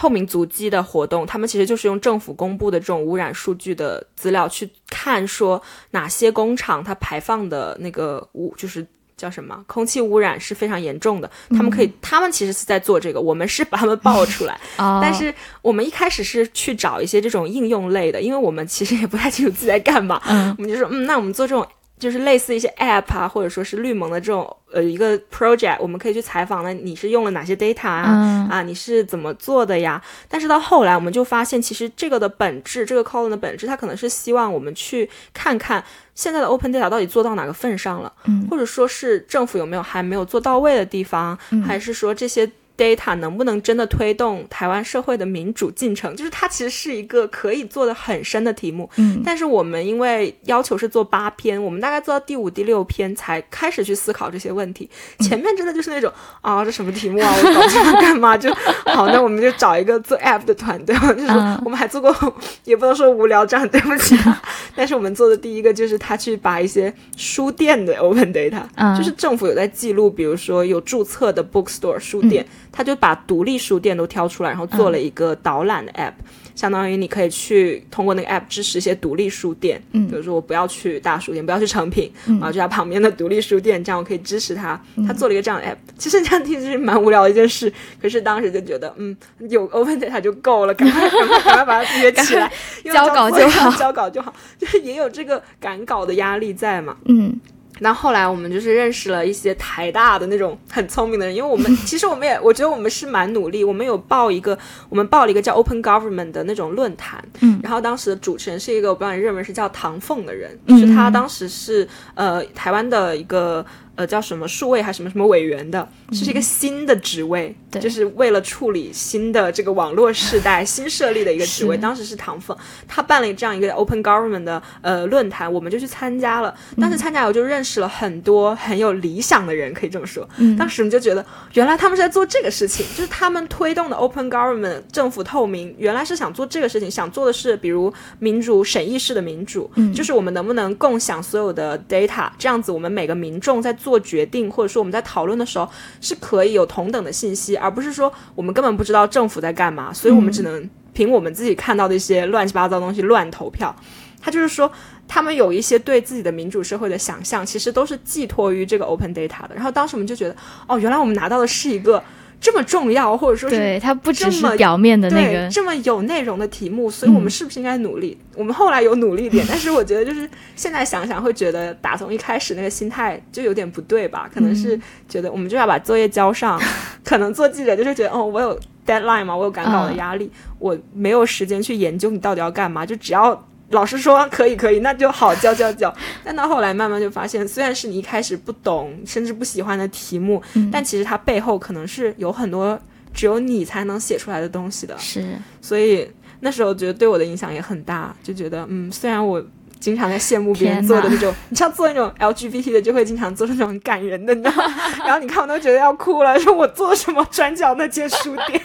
透明足迹的活动，他们其实就是用政府公布的这种污染数据的资料去看，说哪些工厂它排放的那个污，就是叫什么空气污染是非常严重的。他们可以，他们其实是在做这个，我们是把他们爆出来。但是我们一开始是去找一些这种应用类的，因为我们其实也不太清楚自己在干嘛。我们就说，嗯，那我们做这种。就是类似一些 App 啊，或者说是绿盟的这种呃一个 project，我们可以去采访呢，你是用了哪些 data 啊？啊，你是怎么做的呀？但是到后来，我们就发现，其实这个的本质，这个 column 的本质，它可能是希望我们去看看现在的 open data 到底做到哪个份上了，或者说是政府有没有还没有做到位的地方，还是说这些。Data 能不能真的推动台湾社会的民主进程？就是它其实是一个可以做的很深的题目。嗯，但是我们因为要求是做八篇，我们大概做到第五、第六篇才开始去思考这些问题。前面真的就是那种啊，这什么题目啊？我搞这个干嘛？就好，那我们就找一个做 app 的团队。就是我们还做过，也不能说无聊，这样对不起。但是我们做的第一个就是他去把一些书店的 open data，就是政府有在记录，比如说有注册的 bookstore 书店。他就把独立书店都挑出来，然后做了一个导览的 app，相当于你可以去通过那个 app 支持一些独立书店，嗯，比如说我不要去大书店，不要去成品，然后就在旁边的独立书店，这样我可以支持他。他做了一个这样的 app，其实这样听是蛮无聊的一件事，可是当时就觉得，嗯，有 open data 就够了，赶快赶快赶快把它约起来，交稿就好，交稿就好，就是也有这个赶稿的压力在嘛，嗯。那后来我们就是认识了一些台大的那种很聪明的人，因为我们 其实我们也我觉得我们是蛮努力，我们有报一个，我们报了一个叫 Open Government 的那种论坛，嗯，然后当时的主持人是一个我不知道你认为是叫唐凤的人，就是他当时是呃台湾的一个。呃，叫什么数位还是什么什么委员的，是一个新的职位，就是为了处理新的这个网络时代 新设立的一个职位。当时是唐凤，他办了这样一个 Open Government 的呃论坛，我们就去参加了。当时参加我就认识了很多很有理想的人，可以这么说。当时我们就觉得，原来他们是在做这个事情，就是他们推动的 Open Government 政府透明，原来是想做这个事情，想做的是比如民主审议式的民主，就是我们能不能共享所有的 data，这样子我们每个民众在做。决定，或者说我们在讨论的时候，是可以有同等的信息，而不是说我们根本不知道政府在干嘛，所以我们只能凭我们自己看到的一些乱七八糟的东西乱投票。他就是说，他们有一些对自己的民主社会的想象，其实都是寄托于这个 open data 的。然后当时我们就觉得，哦，原来我们拿到的是一个。这么重要，或者说是对它不只是表面的那个这么有内容的题目，所以我们是不是应该努力？我们后来有努力点，但是我觉得就是现在想想会觉得打从一开始那个心态就有点不对吧？可能是觉得我们就要把作业交上，可能做记者就是觉得哦，我有 deadline 嘛，我有赶稿的压力，我没有时间去研究你到底要干嘛，就只要。老师说可以可以，那就好教教教。但到后来慢慢就发现，虽然是你一开始不懂甚至不喜欢的题目，但其实它背后可能是有很多只有你才能写出来的东西的。是，所以那时候觉得对我的影响也很大，就觉得嗯，虽然我。经常在羡慕别人做的那种，你像做那种 LGBT 的，就会经常做出那种很感人的，你知道吗？然后你看我都觉得要哭了，说我做什么转角那间书店，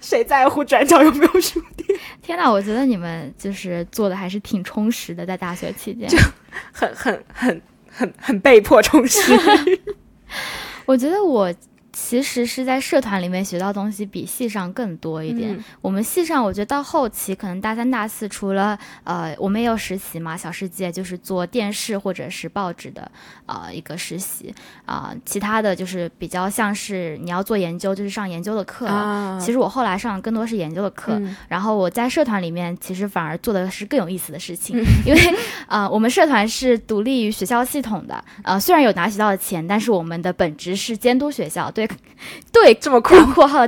谁在乎转角有没有书店？天哪，我觉得你们就是做的还是挺充实的，在大学期间，就很很很很很被迫充实。我觉得我。其实是在社团里面学到东西比系上更多一点。我们系上，我觉得到后期可能大三、大四，除了呃，我们也有实习嘛，小世界就是做电视或者是报纸的呃一个实习啊。其他的就是比较像是你要做研究，就是上研究的课。啊其实我后来上的更多是研究的课。然后我在社团里面，其实反而做的是更有意思的事情，因为啊，我们社团是独立于学校系统的，呃，虽然有拿学校的钱，但是我们的本职是监督学校。对。对，这么酷，括号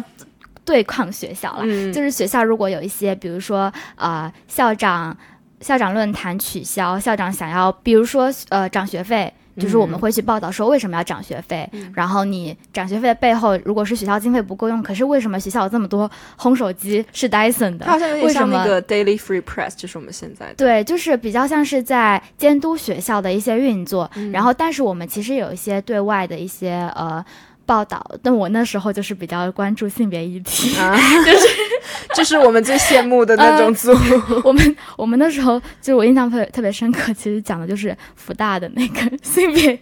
对抗学校了，就是学校如果有一些，比如说呃校长校长论坛取消，校长想要，比如说呃涨学费，就是我们会去报道说为什么要涨学费，然后你涨学费的背后，如果是学校经费不够用，可是为什么学校有这么多烘手机是 Dyson 的？好像有点像那个 Daily Free Press，就是我们现在的。对，就是比较像是在监督学校的一些运作，然后但是我们其实有一些对外的一些呃。报道，但我那时候就是比较关注性别议题，啊 就是 就是我们最羡慕的那种组。我们我们那时候就我印象特别特别深刻，其实讲的就是福大的那个性别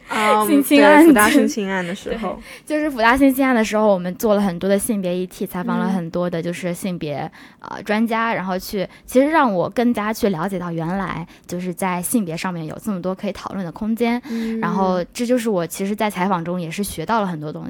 性侵案。福大性侵案的时候，就是福大性侵案的时候，我们做了很多的性别议题，采访了很多的就是性别啊专家，然后去其实让我更加去了解到原来就是在性别上面有这么多可以讨论的空间。然后这就是我其实，在采访中也是学到了很多东西。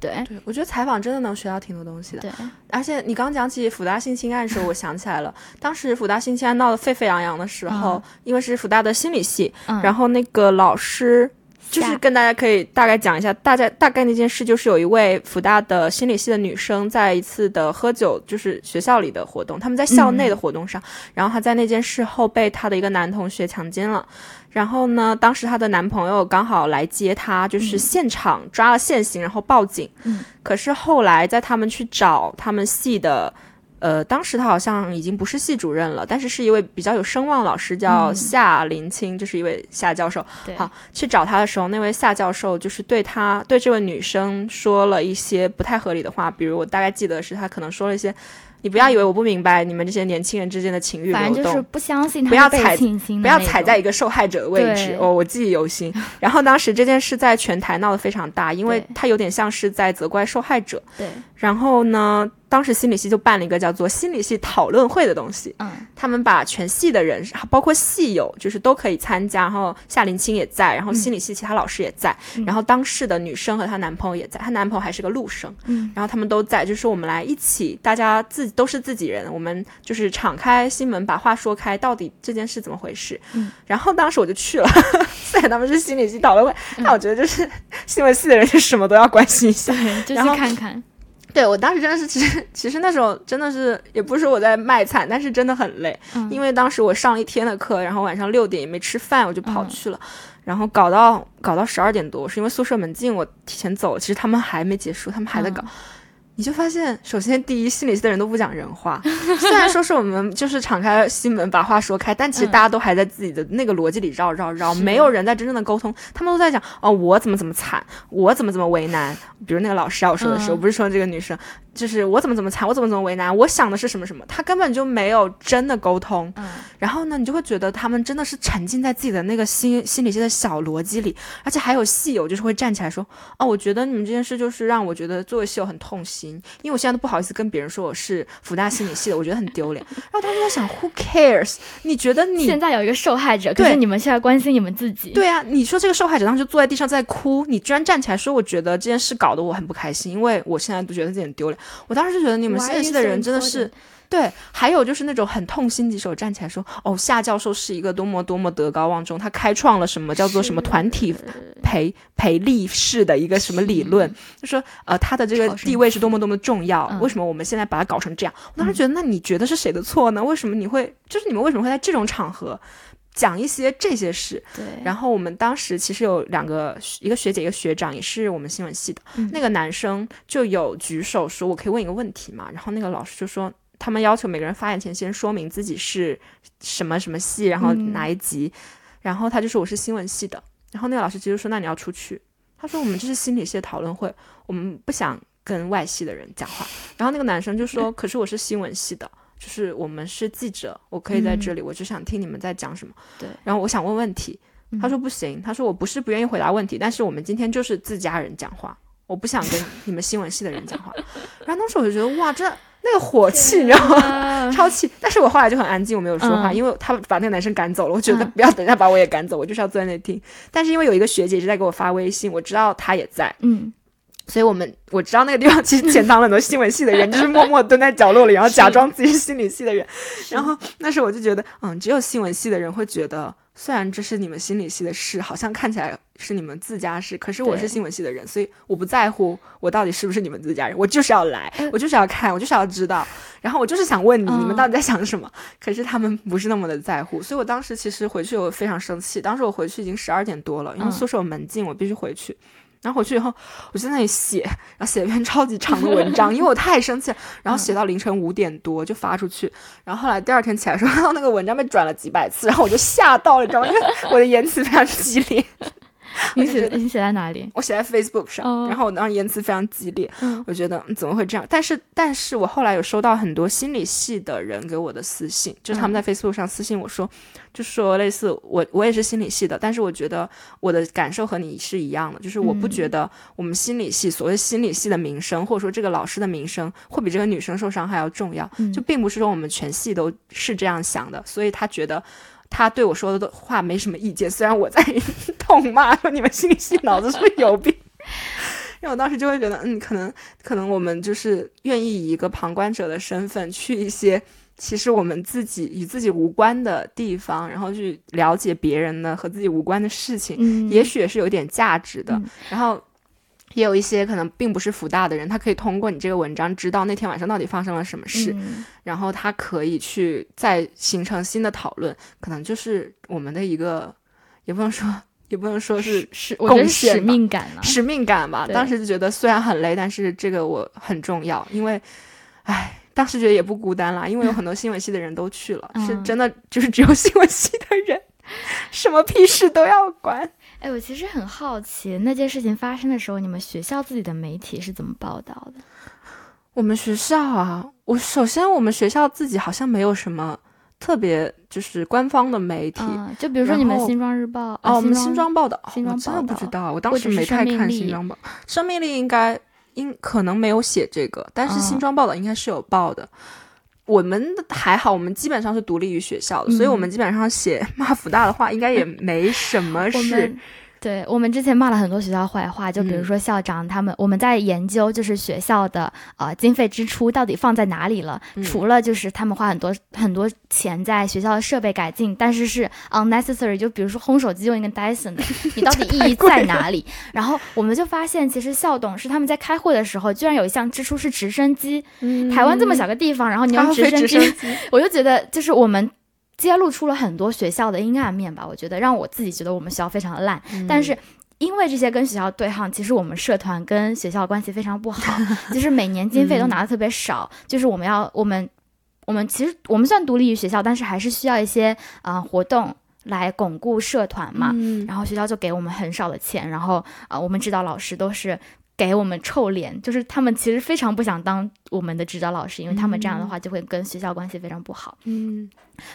对，对我觉得采访真的能学到挺多东西的。对，而且你刚讲起起辅大性侵案的时候，我想起来了，当时复大性侵案闹得沸沸扬扬的时候，因为是复大的心理系，然后那个老师就是跟大家可以大概讲一下，大家大概那件事就是有一位福大的心理系的女生，在一次的喝酒，就是学校里的活动，他们在校内的活动上，然后她在那件事后被她的一个男同学强奸了。然后呢？当时她的男朋友刚好来接她，就是现场抓了现行，然后报警。嗯。可是后来在他们去找他们系的，呃，当时他好像已经不是系主任了，但是是一位比较有声望老师，叫夏林清，就是一位夏教授。好，去找他的时候，那位夏教授就是对他对这位女生说了一些不太合理的话，比如我大概记得是他可能说了一些。你不要以为我不明白你们这些年轻人之间的情欲流动，就是不相信他不要踩不要踩在一个受害者的位置哦，我记忆犹新。然后当时这件事在全台闹得非常大，因为他有点像是在责怪受害者。对，然后呢？当时心理系就办了一个叫做心理系讨论会的东西，嗯，他们把全系的人，包括系友，就是都可以参加。然后夏林清也在，然后心理系其他老师也在，然后当事的女生和她男朋友也在，她男朋友还是个陆生，嗯，然后他们都在，就是我们来一起，大家自己都是自己人，我们就是敞开心门，把话说开，到底这件事怎么回事？嗯，然后当时我就去了，虽然他们是心理系讨论会，但我觉得就是新闻系的人就什么都要关心一下，就去看看。对我当时真的是，其实其实那时候真的是，也不是我在卖惨，但是真的很累，因为当时我上了一天的课，然后晚上六点也没吃饭，我就跑去了，然后搞到搞到十二点多，是因为宿舍门禁，我提前走了。其实他们还没结束，他们还在搞。你就发现，首先第一，心理系的人都不讲人话。虽然说是我们就是敞开心门把话说开，但其实大家都还在自己的那个逻辑里绕绕绕，没有人在真正的沟通。他们都在讲哦，我怎么怎么惨，我怎么怎么为难。比如那个老师要说的时候，不是说这个女生。就是我怎么怎么惨，我怎么怎么为难，我想的是什么什么，他根本就没有真的沟通。嗯，然后呢，你就会觉得他们真的是沉浸在自己的那个心心理系的小逻辑里，而且还有戏友就是会站起来说，哦，我觉得你们这件事就是让我觉得作为戏友很痛心，因为我现在都不好意思跟别人说我是福大心理系的，我觉得很丢脸。然后他们在想，Who cares？你觉得你现在有一个受害者，可是你们现在关心你们自己。对啊，你说这个受害者当时就坐在地上在哭，你居然站起来说，我觉得这件事搞得我很不开心，因为我现在都觉得自己很丢脸。我当时就觉得你们心理系的人真的是，对，还有就是那种很痛心疾首站起来说，哦，夏教授是一个多么多么德高望重，他开创了什么叫做什么团体培培力式的一个什么理论，就说呃他的这个地位是多么多么重要，为什么我们现在把它搞成这样？我当时觉得，那你觉得是谁的错呢？为什么你会就是你们为什么会在这种场合？讲一些这些事，对。然后我们当时其实有两个，一个学姐，一个学长，也是我们新闻系的。那个男生就有举手说：“我可以问一个问题嘛？”然后那个老师就说：“他们要求每个人发言前先说明自己是什么什么系，然后哪一级。”然后他就说：“我是新闻系的。”然后那个老师直接说：“那你要出去。”他说：“我们这是心理系的讨论会，我们不想跟外系的人讲话。”然后那个男生就说：“可是我是新闻系的。”就是我们是记者，我可以在这里，我只想听你们在讲什么。对，然后我想问问题，他说不行，他说我不是不愿意回答问题，但是我们今天就是自家人讲话，我不想跟 你们新闻系的人讲话。然后当时我就觉得哇，这那个火气，你知道吗？超气！但是我后来就很安静，我没有说话，因为他把那个男生赶走了，我觉得不要等下把我也赶走，我就是要坐在那听。但是因为有一个学姐一直在给我发微信，我知道她也在，嗯。所以我们我知道那个地方其实潜藏了很多新闻系的人，就是默默蹲在角落里，然后假装自己是心理系的人。然后那时候我就觉得，嗯，只有新闻系的人会觉得，虽然这是你们心理系的事，好像看起来是你们自家事，可是我是新闻系的人，所以我不在乎我到底是不是你们自家人，我就是要来，我就是要看，我就是要知道，然后我就是想问你，你们到底在想什么？可是他们不是那么的在乎，所以我当时其实回去我非常生气。当时我回去已经十二点多了，因为宿舍有门禁，我必须回去。然后回去以后，我就在那里写，然后写了一篇超级长的文章，因为我太生气了。然后写到凌晨五点多就发出去。然后后来第二天起来说，那个文章被转了几百次，然后我就吓到了，你知道吗？因为我的言辞非常激烈。你写你写在哪里？我写在 Facebook 上，然后我当时言辞非常激烈，我觉得怎么会这样？但是，但是我后来有收到很多心理系的人给我的私信，就是他们在 Facebook 上私信我说，就说类似我我也是心理系的，但是我觉得我的感受和你是一样的，就是我不觉得我们心理系所谓心理系的名声，或者说这个老师的名声，会比这个女生受伤还要重要，就并不是说我们全系都是这样想的，所以他觉得。他对我说的话没什么意见，虽然我在痛骂说你们心理系脑子是不是有病。因为我当时就会觉得，嗯，可能可能我们就是愿意以一个旁观者的身份去一些其实我们自己与自己无关的地方，然后去了解别人呢和自己无关的事情，嗯，也许也是有点价值的。嗯然后也有一些可能并不是福大的人，他可以通过你这个文章知道那天晚上到底发生了什么事，嗯然后他可以去再形成新的讨论，可能就是我们的一个，也不能说，也不能说是是，我觉得是使命感了。使命感吧。当时就觉得虽然很累，但是这个我很重要，因为，唉，当时觉得也不孤单啦，因为有很多新闻系的人都去了，是嗯真的就是只有新闻系的人，什么屁事都要管。哎，我其实很好奇，那件事情发生的时候，你们学校自己的媒体是怎么报道的？我们学校啊，我首先我们学校自己好像没有什么特别就是官方的媒体。嗯，就比如说你们新庄日报，哦，啊我们新庄报道，新庄我真的报道不知道，我当时没太看新庄报，生命力应该应可能没有写这个，但是新嗯庄报道应该是有报的。我们还好，我们基本上是独立于学校的，所以我嗯们基本上写 骂福大的话，应该也没什么事。们对我们之前骂了很多学校坏话，就比如嗯说校长他们，我们在研究就是学校的呃经费支出到底放在哪里了。嗯除了就是他们花很多很多钱在学校的设备改进，但是是 unnecessary，就比如说烘手机用一个 Dyson 的，你到底意义 在哪里？然后我们就发现，其实校董是他们在开会的时候，居然有一项支出是直升机。嗯台湾这么小个地方，然后你要飞直直升机，升机，我就觉得就是我们揭露出了很多学校的阴暗面吧。我觉得让我自己觉得我们学校非常的烂，但是。因为这些跟学校对抗，其实我们社团跟学校关系非常不好，就是每年经费都拿的特别少，就是我们要我们我们其实我们算独立于学校，但是还是需要一些啊、呃活动来巩固社团嘛。嗯然后学校就给我们很少的钱，然后呃，我们指导老师都是给我们臭脸，就是他们其实非常不想当我们的指导老师，因为他们这样的话就会跟学校关系非常不好。嗯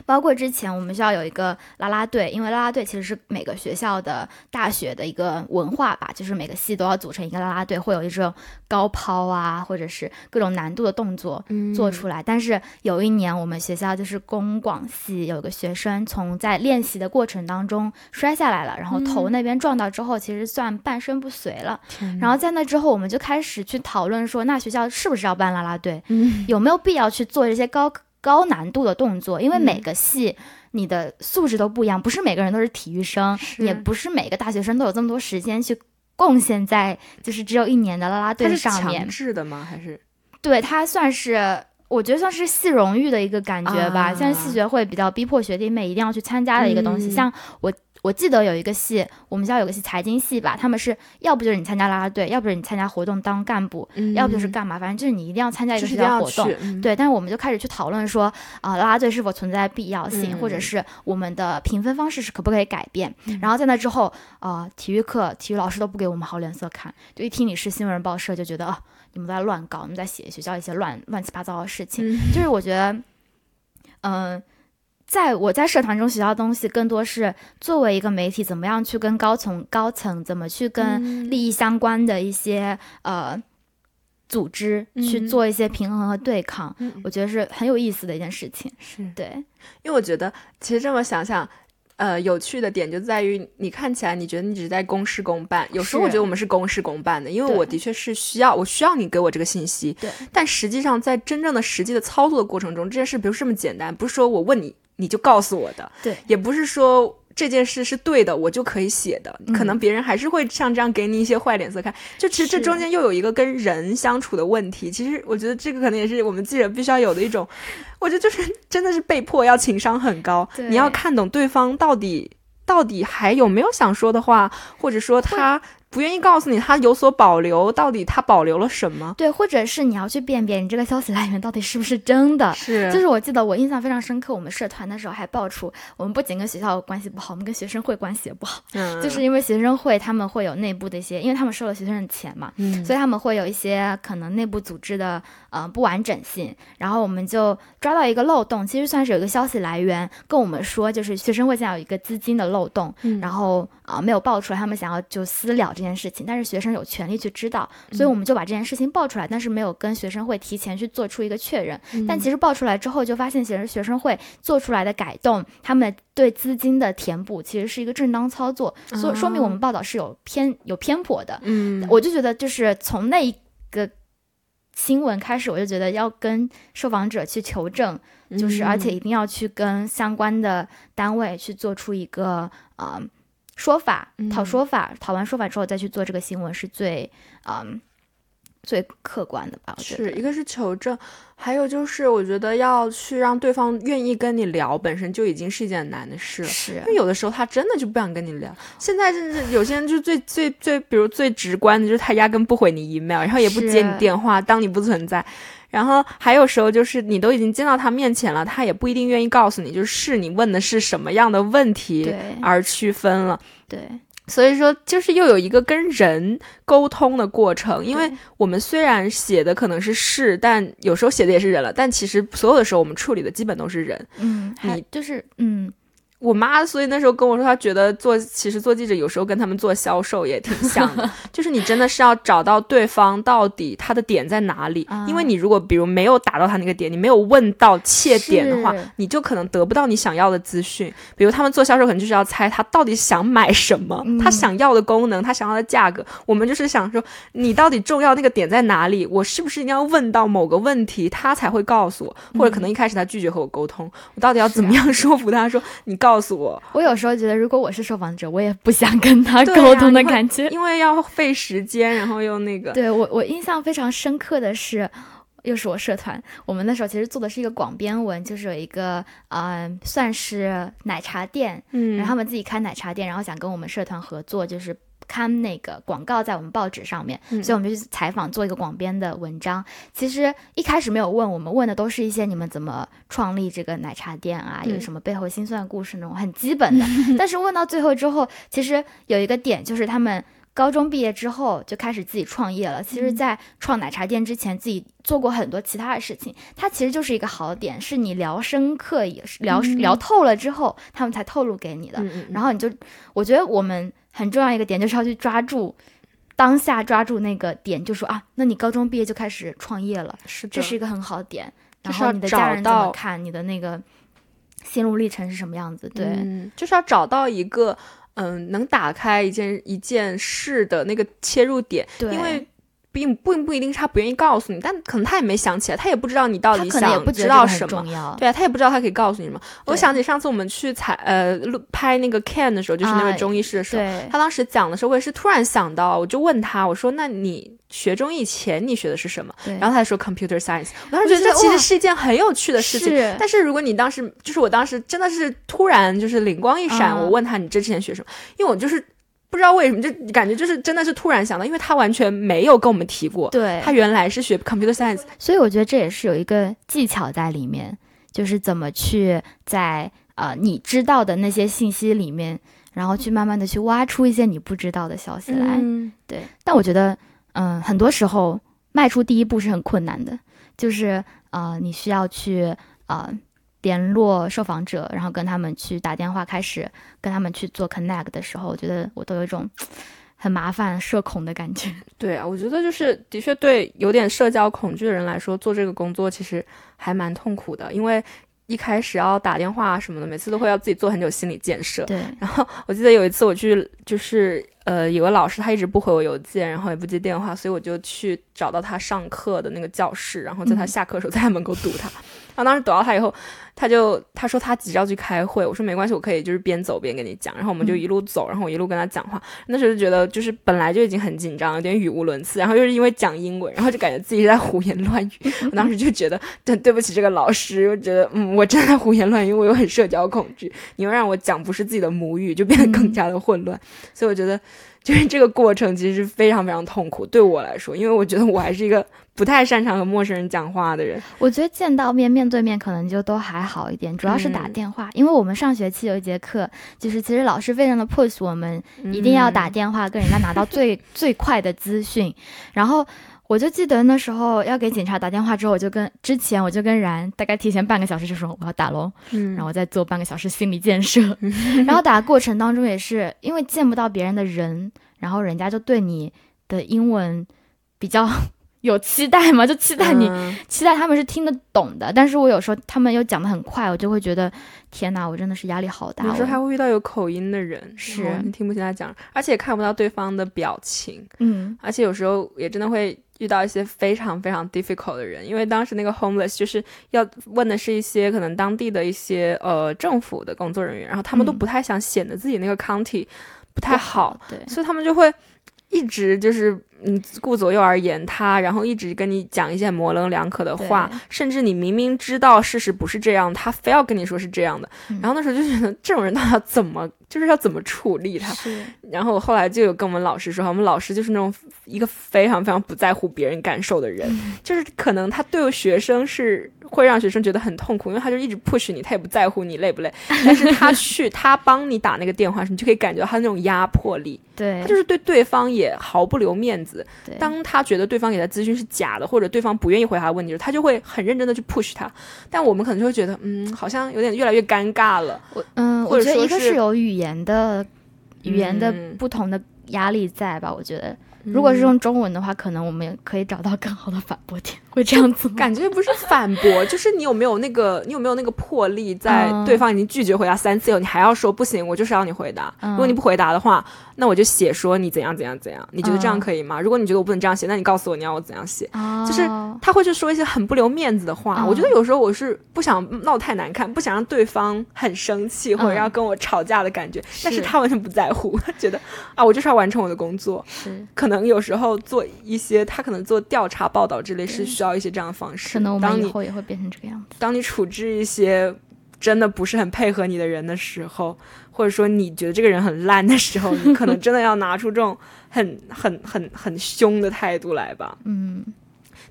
包括之前我们学校有一个啦啦队，因为啦啦队其实是每个学校的大学的一个文化吧，就是每个系都要组成一个啦啦队，会有一种高抛啊，或者是各种难度的动作嗯做出来。但是有一年我们学校就是公广系有一个学生从在练习的过程当中摔下来了，然后头那边撞到之后，其实算半身不遂了。天然后在那之后，我们就开始去讨论说，那学校是不是要办啦啦队？嗯有没有必要去做这些高高难度的动作？因为嗯每个系你的素质都不一样，不是每个人都是体育生，也不是每个大学生都有这么多时间去贡献在就是只有一年的啦啦队上面强。制的吗？还是对，它算是。我觉得算是系荣誉的一个感觉吧，啊像系学会比较逼迫学弟妹一定要去参加的一个东西。嗯像我，我记得有一个系，我们学校有个系财经系吧，他们是要不就是你参加啦啦队，要不就是你参加活动当干部，要不就是干嘛，反正就是你一定要参加一个学校活动。对，但是我们就开始去讨论说，啊、啦啦队是否存在必要性，嗯或者是我们的评分方式是可不可以改变？嗯然后在那之后，呃，体育课体育老师都不给我们好脸色看，就一听你是新闻报社，就觉得啊，你们在乱搞，你们在写学校一些乱乱七八糟的事情。嗯就是我觉得，嗯、在我在社团中学到的东西，更多是作为一个媒体，怎么样去跟高层高层怎么去跟嗯。利益相关的一些呃组织去嗯做一些平衡和对抗，嗯。我觉得是很有意思的一件事情。是。对，因为我觉得，其实这么想想，呃，有趣的点就在于，你看起来你觉得你只是在公事公办，有时候我觉得我们是公事公办的，因为我的确是需要，我需要你给我这个信息，对，但实际上在真正的实际的操作的过程中，这件事不是这么简单，不是说我问你你就告诉我的，对，也不是说。这件事是对的，我就可以写的。可能别人还是会像这样给你一些坏脸色看。就其实这中间又有一个跟人相处的问题。其实我觉得这个可能也是我们记者必须要有的一种，我觉得就是真的是被迫要情商很高，你要看懂对方到底到底还有没有想说的话，或者说他不愿意告诉你他有所保留，到底他保留了什么？对，或者是你要去辨别你这个消息来源到底是不是真的。是。就是我记得我印象非常深刻，我们社团的时候还爆出，我们不仅跟学校关系不好，我们跟学生会关系也不好，嗯。就是因为学生会他们会有内部的一些，因为他们收了学生的钱嘛，嗯。所以他们会有一些可能内部组织的呃不完整性，然后我们就抓到一个漏洞，其实算是有一个消息来源跟我们说，就是学生会现在有一个资金的漏洞，嗯。然后啊、呃没有爆出来，他们想要就私了这这件事情，但是学生有权利去知道，所以我们就把这件事情报出来，但是没有跟学生会提前去做出一个确认。但其实报出来之后，就发现其实学生会做出来的改动，他们对资金的填补其实是一个正当操作，所以说明我们报道是有偏有偏颇的。嗯，我就觉得就是从那一个新闻开始，我就觉得要跟受访者去求证，就是而且一定要去跟相关的单位去做出一个啊。说法讨说法，讨完说法之后再去做这个新闻是最嗯最客观的吧？是一个是求证，还有就是我觉得要去让对方愿意跟你聊，本身就已经是一件难的事了。是因为有的时候他真的就不想跟你聊。现在甚至有些人就最最最，比如最直观的就是他压根不回你 email，然后也不接你电话，当你不存在。然后还有时候就是你都已经见到他面前了，他也不一定愿意告诉你，就是你问的是什么样的问题而区分了。对，所以说就是又有一个跟人沟通的过程，因为我们虽然写的可能是事，但有时候写的也是人了，但其实所有的时候我们处理的基本都是人。嗯，你就是嗯。我妈，所以那时候跟我说，她觉得做其实做记者有时候跟他们做销售也挺 像的，就是你真的是要找到对方到底他的点在哪里，因为你如果比如没有打到他那个点，你没有问到切点的话，你就可能得不到你想要的资讯。比如他们做销售，可能就是要猜他到底想买什么，他想要的功能，他想要的价格。我们就是想说，你到底重要那个点在哪里？我是不是一定要问到某个问题，他才会告诉我？或者可能一开始他拒绝和我沟通，我到底要怎么样 说服他说你告。告诉我，我有时候觉得，如果我是受访者，我也不想跟他沟通的感觉，因为要费时间，然后又那个。对我，我印象非常深刻的是，又是我社团，我们那时候其实做的是一个广编文，就是有一个呃，算是奶茶店，嗯，然后他们自己开奶茶店，然后想跟我们社团合作，就是。看那个广告在我们报纸上面，所以我们就去采访，做一个广编的文章。其实一开始没有问，我们问的都是一些你们怎么创立这个奶茶店啊，有什么背后心酸的故事那种很基本的。但是问到最后之后，其实有一个点就是他们高中毕业之后就开始自己创业了。其实，在创奶茶店之前，自己做过很多其他的事情。它其实就是一个好点，是你聊深刻也是聊聊透了之后，他们才透露给你的。然后你就，我觉得我们。很重要一个点就是要去抓住当下，抓住那个点，就说啊，那你高中毕业就开始创业了，是这是一个很好的点。然后你的家人怎么看你的那个心路历程是什么样子？对，就是要找到一个嗯，能打开一件一件事的那个切入点，因为。并并不一定是他不愿意告诉你，但可能他也没想起来，他也不知道你到底想知道什么。对啊，他也不知道他可以告诉你什么。我想起上次我们去采呃录拍那个 Can 的时候，就是那位中医师的时候，他当时讲的时候，我也是突然想到，我就问他，我说：“那你学中医前你学的是什么？”然后他说 Computer Science。我当时觉得这其实是一件很有趣的事情。但是如果你当时就是我当时真的是突然就是灵光一闪，我问他你这之前学什么？因为我就是。不知道为什么，就感觉就是真的是突然想到，因为他完全没有跟我们提过。对，他原来是学 computer science，所以我觉得这也是有一个技巧在里面，就是怎么去在呃你知道的那些信息里面，然后去慢慢的去挖出一些你不知道的消息来。对，但我觉得，嗯，很多时候迈出第一步是很困难的，就是呃，你需要去呃。联络受访者，然后跟他们去打电话，开始跟他们去做 connect 的时候，我觉得我都有一种 很麻烦、社恐的感觉。对啊，我觉得就是的确对有点社交恐惧的人来说，做这个工作其实还蛮痛苦的，因为一开始要打电话什么的，每次都会要自己做很久心理建设。对。然后我记得有一次我去，就是呃，有个老师他一直不回我邮件，然后也不接电话，所以我就去找到他上课的那个教室，然后在他下课的时候在他门口堵他。然后当时堵到他以后。他就他说他急着要去开会，我说没关系，我可以就是边走边跟你讲。然后我们就一路走，然后我一路跟他讲话。那时候就觉得就是本来就已经很紧张，有点语无伦次，然后又是因为讲英文，然后就感觉自己在胡言乱语。我当时就觉得对对不起这个老师，我觉得嗯我真的胡言乱语，我又很社交恐惧，你又让我讲不是自己的母语，就变得更加的混乱。所以我觉得。就是这个过程其实是非常非常痛苦，对我来说，因为我觉得我还是一个不太擅长和陌生人讲话的人。我觉得见到面面对面可能就都还好一点，主要是打电话，因为我们上学期有一节课，就是其实老师非常的 push 我们一定要打电话跟人家拿到最 最快的资讯，然后。我就记得那时候要给警察打电话之后，我就跟之前我就跟然大概提前半个小时就说我要打喽，嗯，然后再做半个小时心理建设，然后打的过程当中也是因为见不到别人的人，然后人家就对你的英文比较。有期待吗？就期待你，期待他们是听得懂的。但是我有时候他们又讲的很快，我就会觉得天哪，我真的是压力好大。有时候还会遇到有口音的人，是你听不清他讲，而且看不到对方的表情。嗯，而且有时候也真的会遇到一些非常非常 difficult 的人，因为当时那个 homeless 就是要问的是一些可能当地的一些呃政府的工作人员，然后他们都不太想显得自己那个 county 不太好，对，所以他们就会一直就是。嗯，顾左右而言他，然后一直跟你讲一些模棱两可的话，甚至你明明知道事实不是这样，他非要跟你说是这样的。然后那时候就觉得这种人到底要怎么，就是要怎么处理他。然后我后来就有跟我们老师说，我们老师就是那种一个非常非常不在乎别人感受的人，就是可能他对学生是会让学生觉得很痛苦，因为他就一直 push 你，他也不在乎你累不累，但是他去他帮你打那个电话时，你就可以感觉到他那种压迫力，对他就是对对方也毫不留面子。对，当他觉得对方给他咨询是假的，或者对方不愿意回答问题时，他就会很认真的去 push 他。但我们可能就会觉得，嗯，好像有点越来越尴尬了。我嗯，我觉得一个是有语言的语言的不同的压力在吧？我觉得。如果是用中文的话，可能我们也可以找到更好的反驳点，会这样子感觉不是反驳，就是你有没有那个，你有没有那个魄力，在对方已经拒绝回答三次以后，你还要说不行，我就是要你回答。如果你不回答的话，那我就写说你怎样怎样怎样。你觉得这样可以吗？如果你觉得我不能这样写，那你告诉我你要我怎样写。就是他会去说一些很不留面子的话。我觉得有时候我是不想闹太难看，不想让对方很生气或者要跟我吵架的感觉。但是他完全不在乎，他觉得啊，我就是要完成我的工作。是可。能有时候做一些，他可能做调查报道之类是需要一些这样的方式。可能我们以后也会变成这个样子。当你处置一些真的不是很配合你的人的时候，或者说你觉得这个人很烂的时候，你可能真的要拿出这种很很很很凶的态度来吧。嗯，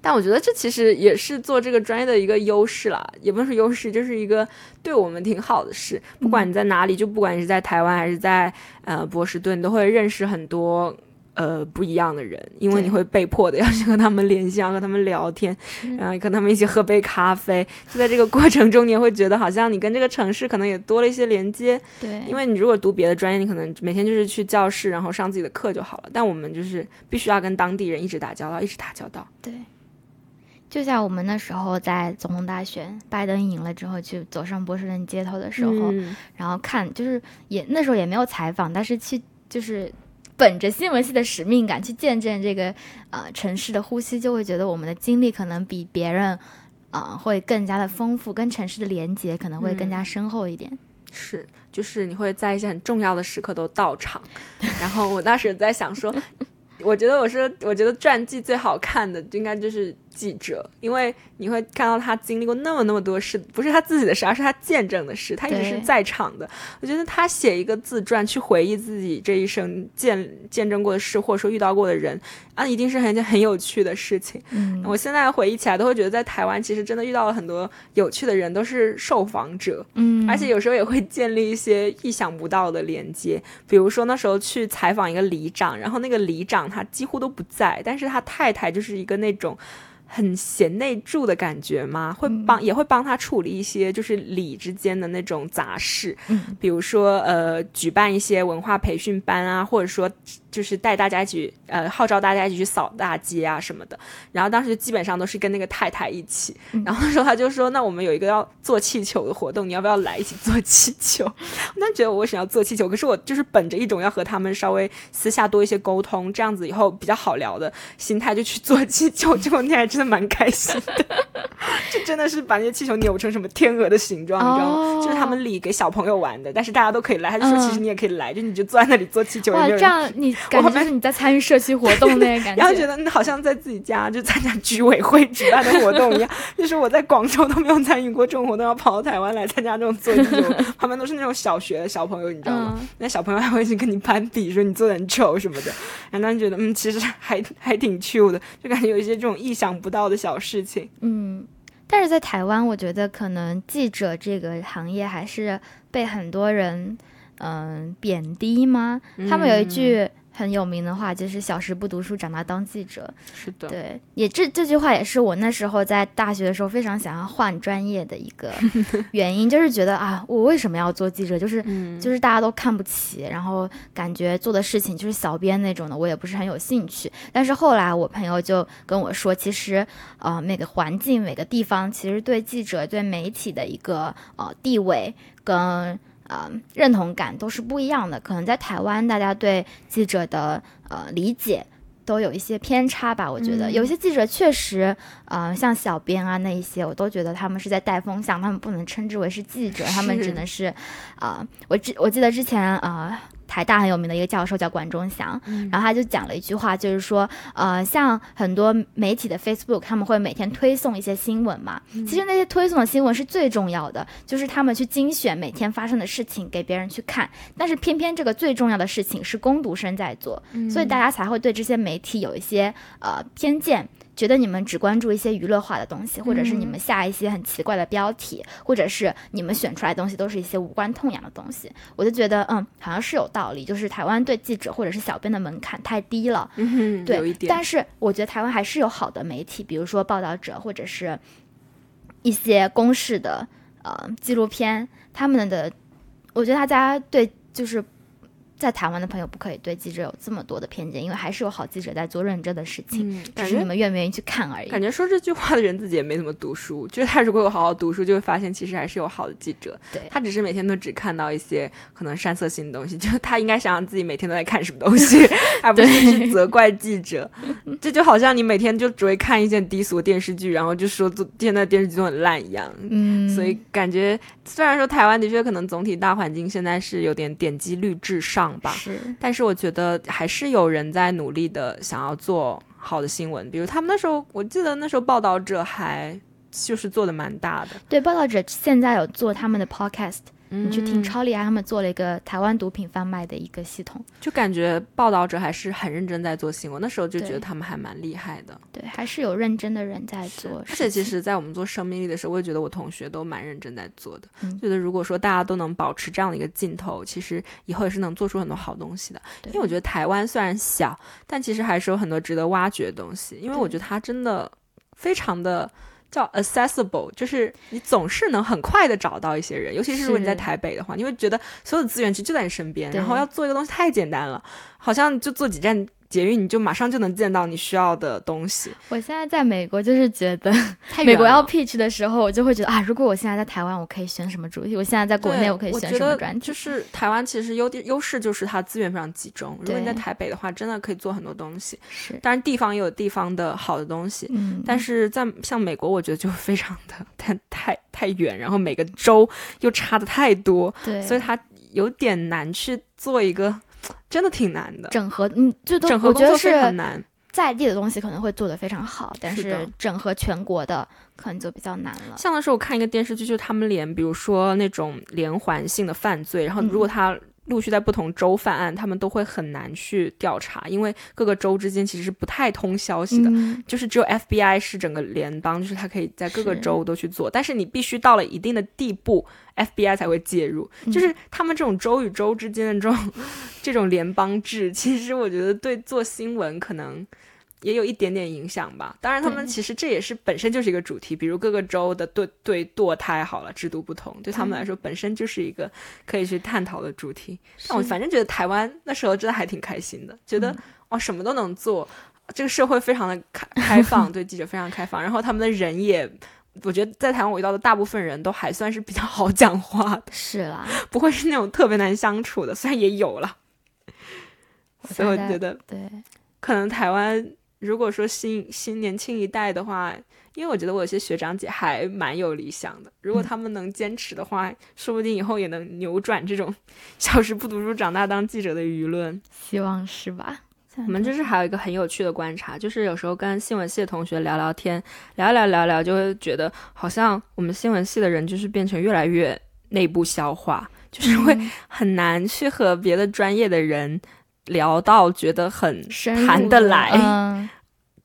但我觉得这其实也是做这个专业的一个优势啦，也不能说优势，就是一个对我们挺好的事。不管你在哪里，就不管你是在台湾还是在呃波士顿，都会认识很多。呃，不一样的人，因为你会被迫的 要去和他们联系，要和他们聊天，然后跟他们一起喝杯咖啡。就在这个过程中，你也会觉得好像你跟这个城市可能也多了一些连接。对，因为你如果读别的专业，你可能每天就是去教室，然后上自己的课就好了。但我们就是必须要跟当地人一直打交道，一直打交道。对，就像我们那时候在总统大选，拜登赢了之后，去走上波士顿街头的时候，然后看，就是也那时候也没有采访，但是去就是。本着新闻系的使命感去见证这个呃城市的呼吸，就会觉得我们的经历可能比别人啊会更加的丰富，跟城市的连接可能会更加深厚一点。是，就是你会在一些很重要的时刻都到场。然后我当时在想说，我觉得我是，我觉得传记最好看的应该就是记者，因为。你会看到他经历过那么那么多事，不是他自己的事，而是他见证的事，他一直是在场的。我觉得他写一个自传去回忆自己这一生见见证过的事，或者说遇到过的人，啊，一定是很件很有趣的事情。嗯，我现在回忆起来都会觉得，在台湾其实真的遇到了很多有趣的人，都是受访者。嗯，而且有时候也会建立一些意想不到的连接，比如说那时候去采访一个里长，然后那个里长他几乎都不在，但是他太太就是一个那种。很贤内助的感觉吗？会帮也会帮他处理一些就是礼之间的那种杂事，嗯，比如说呃举办一些文化培训班啊，或者说就是带大家一起呃号召大家一起去扫大街啊什么的。然后当时基本上都是跟那个太太一起，然后那时候他就说：“那我们有一个要做气球的活动，你要不要来一起做气球？” 我觉得我为什么要做气球？可是我就是本着一种要和他们稍微私下多一些沟通，这样子以后比较好聊的心态就去做气球。结果那还真。真的蛮开心的，就真的是把那些气球扭成什么天鹅的形状，你知道吗？就是他们里给小朋友玩的，但是大家都可以来。他就说，其实你也可以来，就你就坐在那里做气球。哇，这样你感觉就是你在参与社区活动那个感觉，然后觉得你好像在自己家就参加居委会举办的活动一样。就是我在广州都没有参与过这种活动，要跑到台湾来参加这种做气球，旁边都是那种小学的小朋友，你知道吗？那小朋友还会去跟你攀比，说你做的很丑什么的。然后当时觉得，嗯，其实还还挺 cute 的，就感觉有一些这种意想不。到的小事情，嗯，但是在台湾，我觉得可能记者这个行业还是被很多人嗯贬低吗？他们有一句。很有名的话，就是“小时不读书，长大当记者”。是的，对，也这这句话也是我那时候在大学的时候非常想要换专业的一个 原因，就是觉得啊，我为什么要做记者？就是就是大家都看不起，然后感觉做的事情就是小编那种的，我也不是很有兴趣。但是后来我朋友就跟我说，其实呃每个环境每个地方，其实对记者对媒体的一个呃地位跟。呃，认同感都是不一样的。可能在台湾，大家对记者的呃理解都有一些偏差吧。我觉得有些记者确实，呃，像小编啊那一些，我都觉得他们是在带风向，他们不能称之为是记者，他们只能是，啊，我记我记得之前啊。台大很有名的一个教授叫管中祥，然后他就讲了一句话，就是说，呃，像很多媒体的 Facebook，他们会每天推送一些新闻嘛。其实那些推送的新闻是最重要的，就是他们去精选每天发生的事情给别人去看。但是偏偏这个最重要的事情是工读生在做，所以大家才会对这些媒体有一些呃偏见。觉得你们只关注一些娱乐化的东西，或者是你们下一些很奇怪的标题，或者是你们选出来的东西都是一些无关痛痒的东西，我就觉得，嗯，好像是有道理。就是台湾对记者或者是小编的门槛太低了，对，但是我觉得台湾还是有好的媒体，比如说报道者或者是一些公式的呃纪录片，他们的，我觉得大家对就是。在台湾的朋友不可以对记者有这么多的偏见，因为还是有好记者在做认真的事情，只是你们愿不愿意去看而已。感觉说这句话的人自己也没怎么读书，就是他如果有好好读书，就会发现其实还是有好的记者。对他只是每天都只看到一些可能煽色性的东西，就他应该想想自己每天都在看什么东西，而不是去责怪记者。这就好像你每天就只会看一件低俗电视剧，然后就说现在电视剧都很烂一样。嗯，所以感觉虽然说台湾的确可能总体大环境现在是有点点击率至上。吧，是，但是我觉得还是有人在努力的想要做好的新闻，比如他们那时候，我记得那时候报道者还就是做的蛮大的，对，报道者现在有做他们的 podcast。你去听超厉害，他们做了一个台湾毒品贩卖的一个系统，就感觉报道者还是很认真在做新闻。那时候就觉得他们还蛮厉害的，对，还是有认真的人在做。而且其实，在我们做生命力的时候，我也觉得我同学都蛮认真在做的。觉得如果说大家都能保持这样的一个劲头，其实以后也是能做出很多好东西的。因为我觉得台湾虽然小，但其实还是有很多值得挖掘的东西。因为我觉得它真的非常的。叫 accessible，就是你总是能很快的找到一些人，尤其是如果你在台北的话，你会觉得所有的资源其实就在你身边，然后要做一个东西太简单了，好像就坐几站。捷运你就马上就能见到你需要的东西。我现在在美国，就是觉得美国要 pitch 的时候，我就会觉得啊，如果我现在在台湾，我可以选什么主题？我现在在国内，我可以选什么专题？就是台湾其实优点优势就是它资源非常集中。如果你在台北的话，真的可以做很多东西。是，当然地方也有地方的好的东西。嗯。但是在像美国，我觉得就非常的太太太远，然后每个州又差的太多。对。所以它有点难去做一个。真的挺难的，整合嗯，最多整合工作是很难。在地的东西可能会做得非常好，但是整合全国的可能就比较难了。像的时候我看一个电视剧，就是他们连比如说那种连环性的犯罪，然后如果他。陆续在不同州犯案，他们都会很难去调查，因为各个州之间其实是不太通消息的，就是只有 FBI 是整个联邦，就是它可以在各个州都去做，但是你必须到了一定的地步，FBI 才会介入。就是他们这种州与州之间的这种 这种联邦制，其实我觉得对做新闻可能。也有一点点影响吧。当然，他们其实这也是本身就是一个主题，比如各个州的对对堕胎好了制度不同，对他们来说本身就是一个可以去探讨的主题。但我反正觉得台湾那时候真的还挺开心的，觉得哦什么都能做，这个社会非常的开开放，对记者非常开放。然后他们的人也，我觉得在台湾我遇到的大部分人都还算是比较好讲话的，是啦，不会是那种特别难相处的，虽然也有了。所以我觉得对，可能台湾。如果说新新年轻一代的话，因为我觉得我有些学长姐还蛮有理想的，如果他们能坚持的话，说不定以后也能扭转这种 小时不读书长大当记者的舆论。希望是吧？我们这是还有一个很有趣的观察，就是有时候跟新闻系的同学聊聊天，聊聊聊聊，就会觉得好像我们新闻系的人就是变成越来越内部消化，就是会很难去和别的专业的人。聊到觉得很谈得来，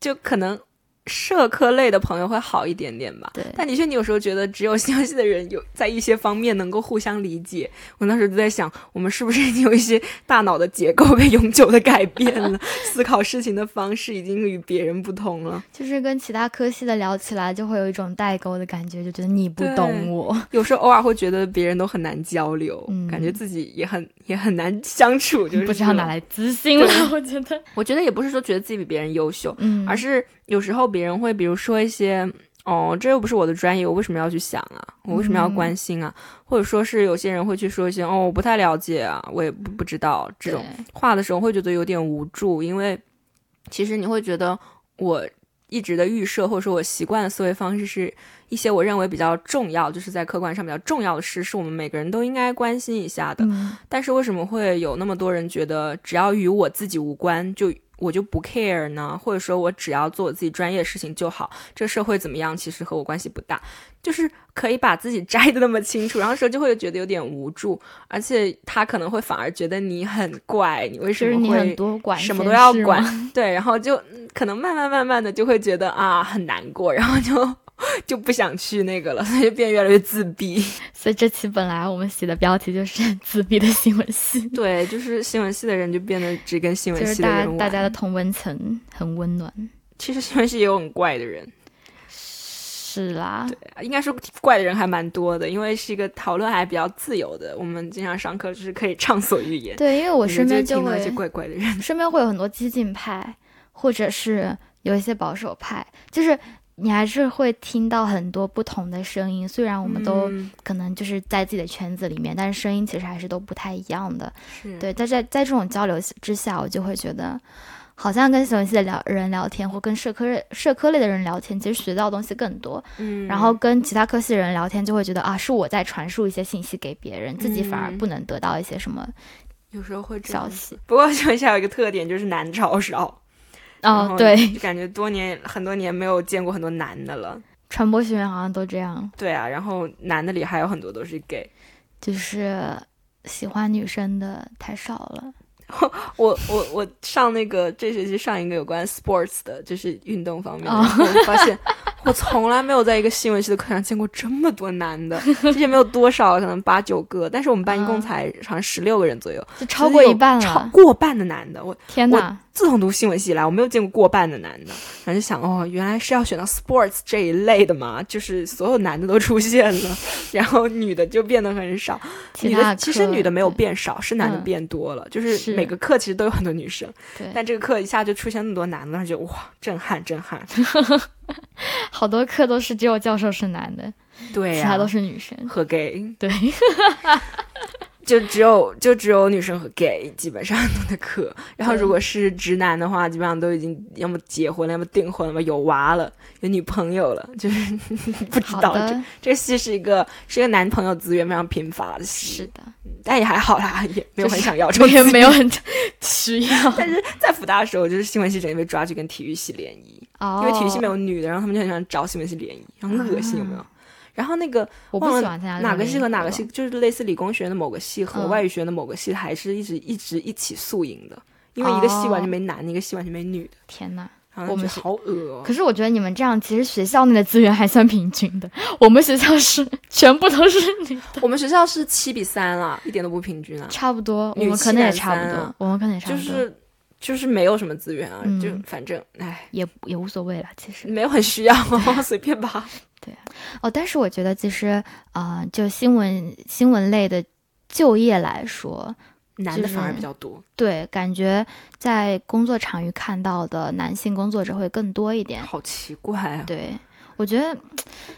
就可能社科类的朋友会好一点点吧。对，但的确，你有时候觉得只有新闻系的人有在一些方面能够互相理解。我那时候就在想，我们是不是已经有一些大脑的结构被永久的改变了，思考事情的方式已经与别人不同了。就是跟其他科系的聊起来，就会有一种代沟的感觉，就觉得你不懂我。有时候偶尔会觉得别人都很难交流，感觉自己也很也很难相处，就是 不知道哪来自信了。我觉得，我觉得也不是说觉得自己比别人优秀，嗯，而是有时候别人会比如说一些，哦，这又不是我的专业，我为什么要去想啊？我为什么要关心啊？或者说是有些人会去说一些，哦，我不太了解啊，我也不不知道这种话的时候，会觉得有点无助，因为其实你会觉得我。一直的预设或者说我习惯的思维方式是一些我认为比较重要，就是在客观上比较重要的事，是我们每个人都应该关心一下的。但是为什么会有那么多人觉得只要与我自己无关，就我就不 care 呢？或者说我只要做我自己专业的事情就好，这个社会怎么样其实和我关系不大，就是可以把自己 摘的那么清楚，然后时候就会觉得有点无助，而且他可能会反而觉得你很怪，你为什么会什么都要管？对，然后就。可能慢慢慢慢的就会觉得啊很难过，然后就就不想去那个了，所以就变越来越自闭。所以这期本来我们写的标题就是自闭的新闻系。对，就是新闻系的人就变得只跟新闻系的人玩。大家的同温层很温暖。其实新闻系也有很怪的人。是啦。对，应该说怪的人还蛮多的，因为是一个讨论还比较自由的。我们经常上课就是可以畅所欲言。对，因为我身边就会一些怪怪的人，身边会有很多激进派。或者是有一些保守派，就是你还是会听到很多不同的声音。虽然我们都可能就是在自己的圈子里面，但是声音其实还是都不太一样的。对，在在在这种交流之下，我就会觉得，好像跟新闻系的聊人聊天，或跟社科社科类的人聊天，其实学到的东西更多。嗯，然后跟其他科系的人聊天，就会觉得啊，是我在传输一些信息给别人，自己反而不能得到一些什么。有时候会消息。不过新闻系有一个特点，就是男超少。哦，对，就感觉多年很多年没有见过很多男的了。传播学院好像都这样。对啊，然后男的里还有很多都是 gay，就是喜欢女生的太少了。我我我上那个这学期上一个有关 sports 的，就是运动方面的，发现我从来没有在一个新闻系的课上见过这么多男的，之前没有多少，可能八九个，但是我们班一共才好像十六个人左右，就超过一半了，超过半的男的，我天哪！自从读新闻系以来，我没有见过过半的男的，然后就想哦，原来是要选到 sports 这一类的嘛，就是所有男的都出现了，然后女的就变得很少。女的其实女的没有变少，是男的变多了，就是每个课其实都有很多女生，但这个课一下就出现那么多男的，就哇，震撼震撼。好多课都是只有教授是男的，对，其他都是女生。和 gay，对。就只有就只有女生和 gay 基本上的课，然后如果是直男的话，基本上都已经要么结婚了，要么订婚了，有娃了，有女朋友了，就是 不知道这这个戏是一个是一个男朋友资源非常贫乏的戏，是的，但也还好啦，也没有很想要，也没有很 需要。但是在复大的时候，就是新闻系整天被抓去跟体育系联谊，因为体育系没有女的，然后他们就很喜欢找新闻系联谊，很恶心，有没有？然后那个我不喜欢参加哪个系和哪个系，就是类似理工学院的某个系和外语学院的某个系，还是一直一直一起宿营的，因为一个系完全没男的，一个系完全没女的。天呐，我们好恶。可是我觉得你们这样，其实学校内的资源还算平均的。我们学校是全部都是女的。我们学校是七比三啊，一点都不平均啊。差不多，我们可能也差不多，我们可能也差不多。就是就是没有什么资源啊，就反正唉，也也无所谓了，其实没有很需要，随便吧。对，哦，但是我觉得其实，啊，就新闻新闻类的就业来说，男的反而比较多。对，感觉在工作场域看到的男性工作者会更多一点。好奇怪啊！对，我觉得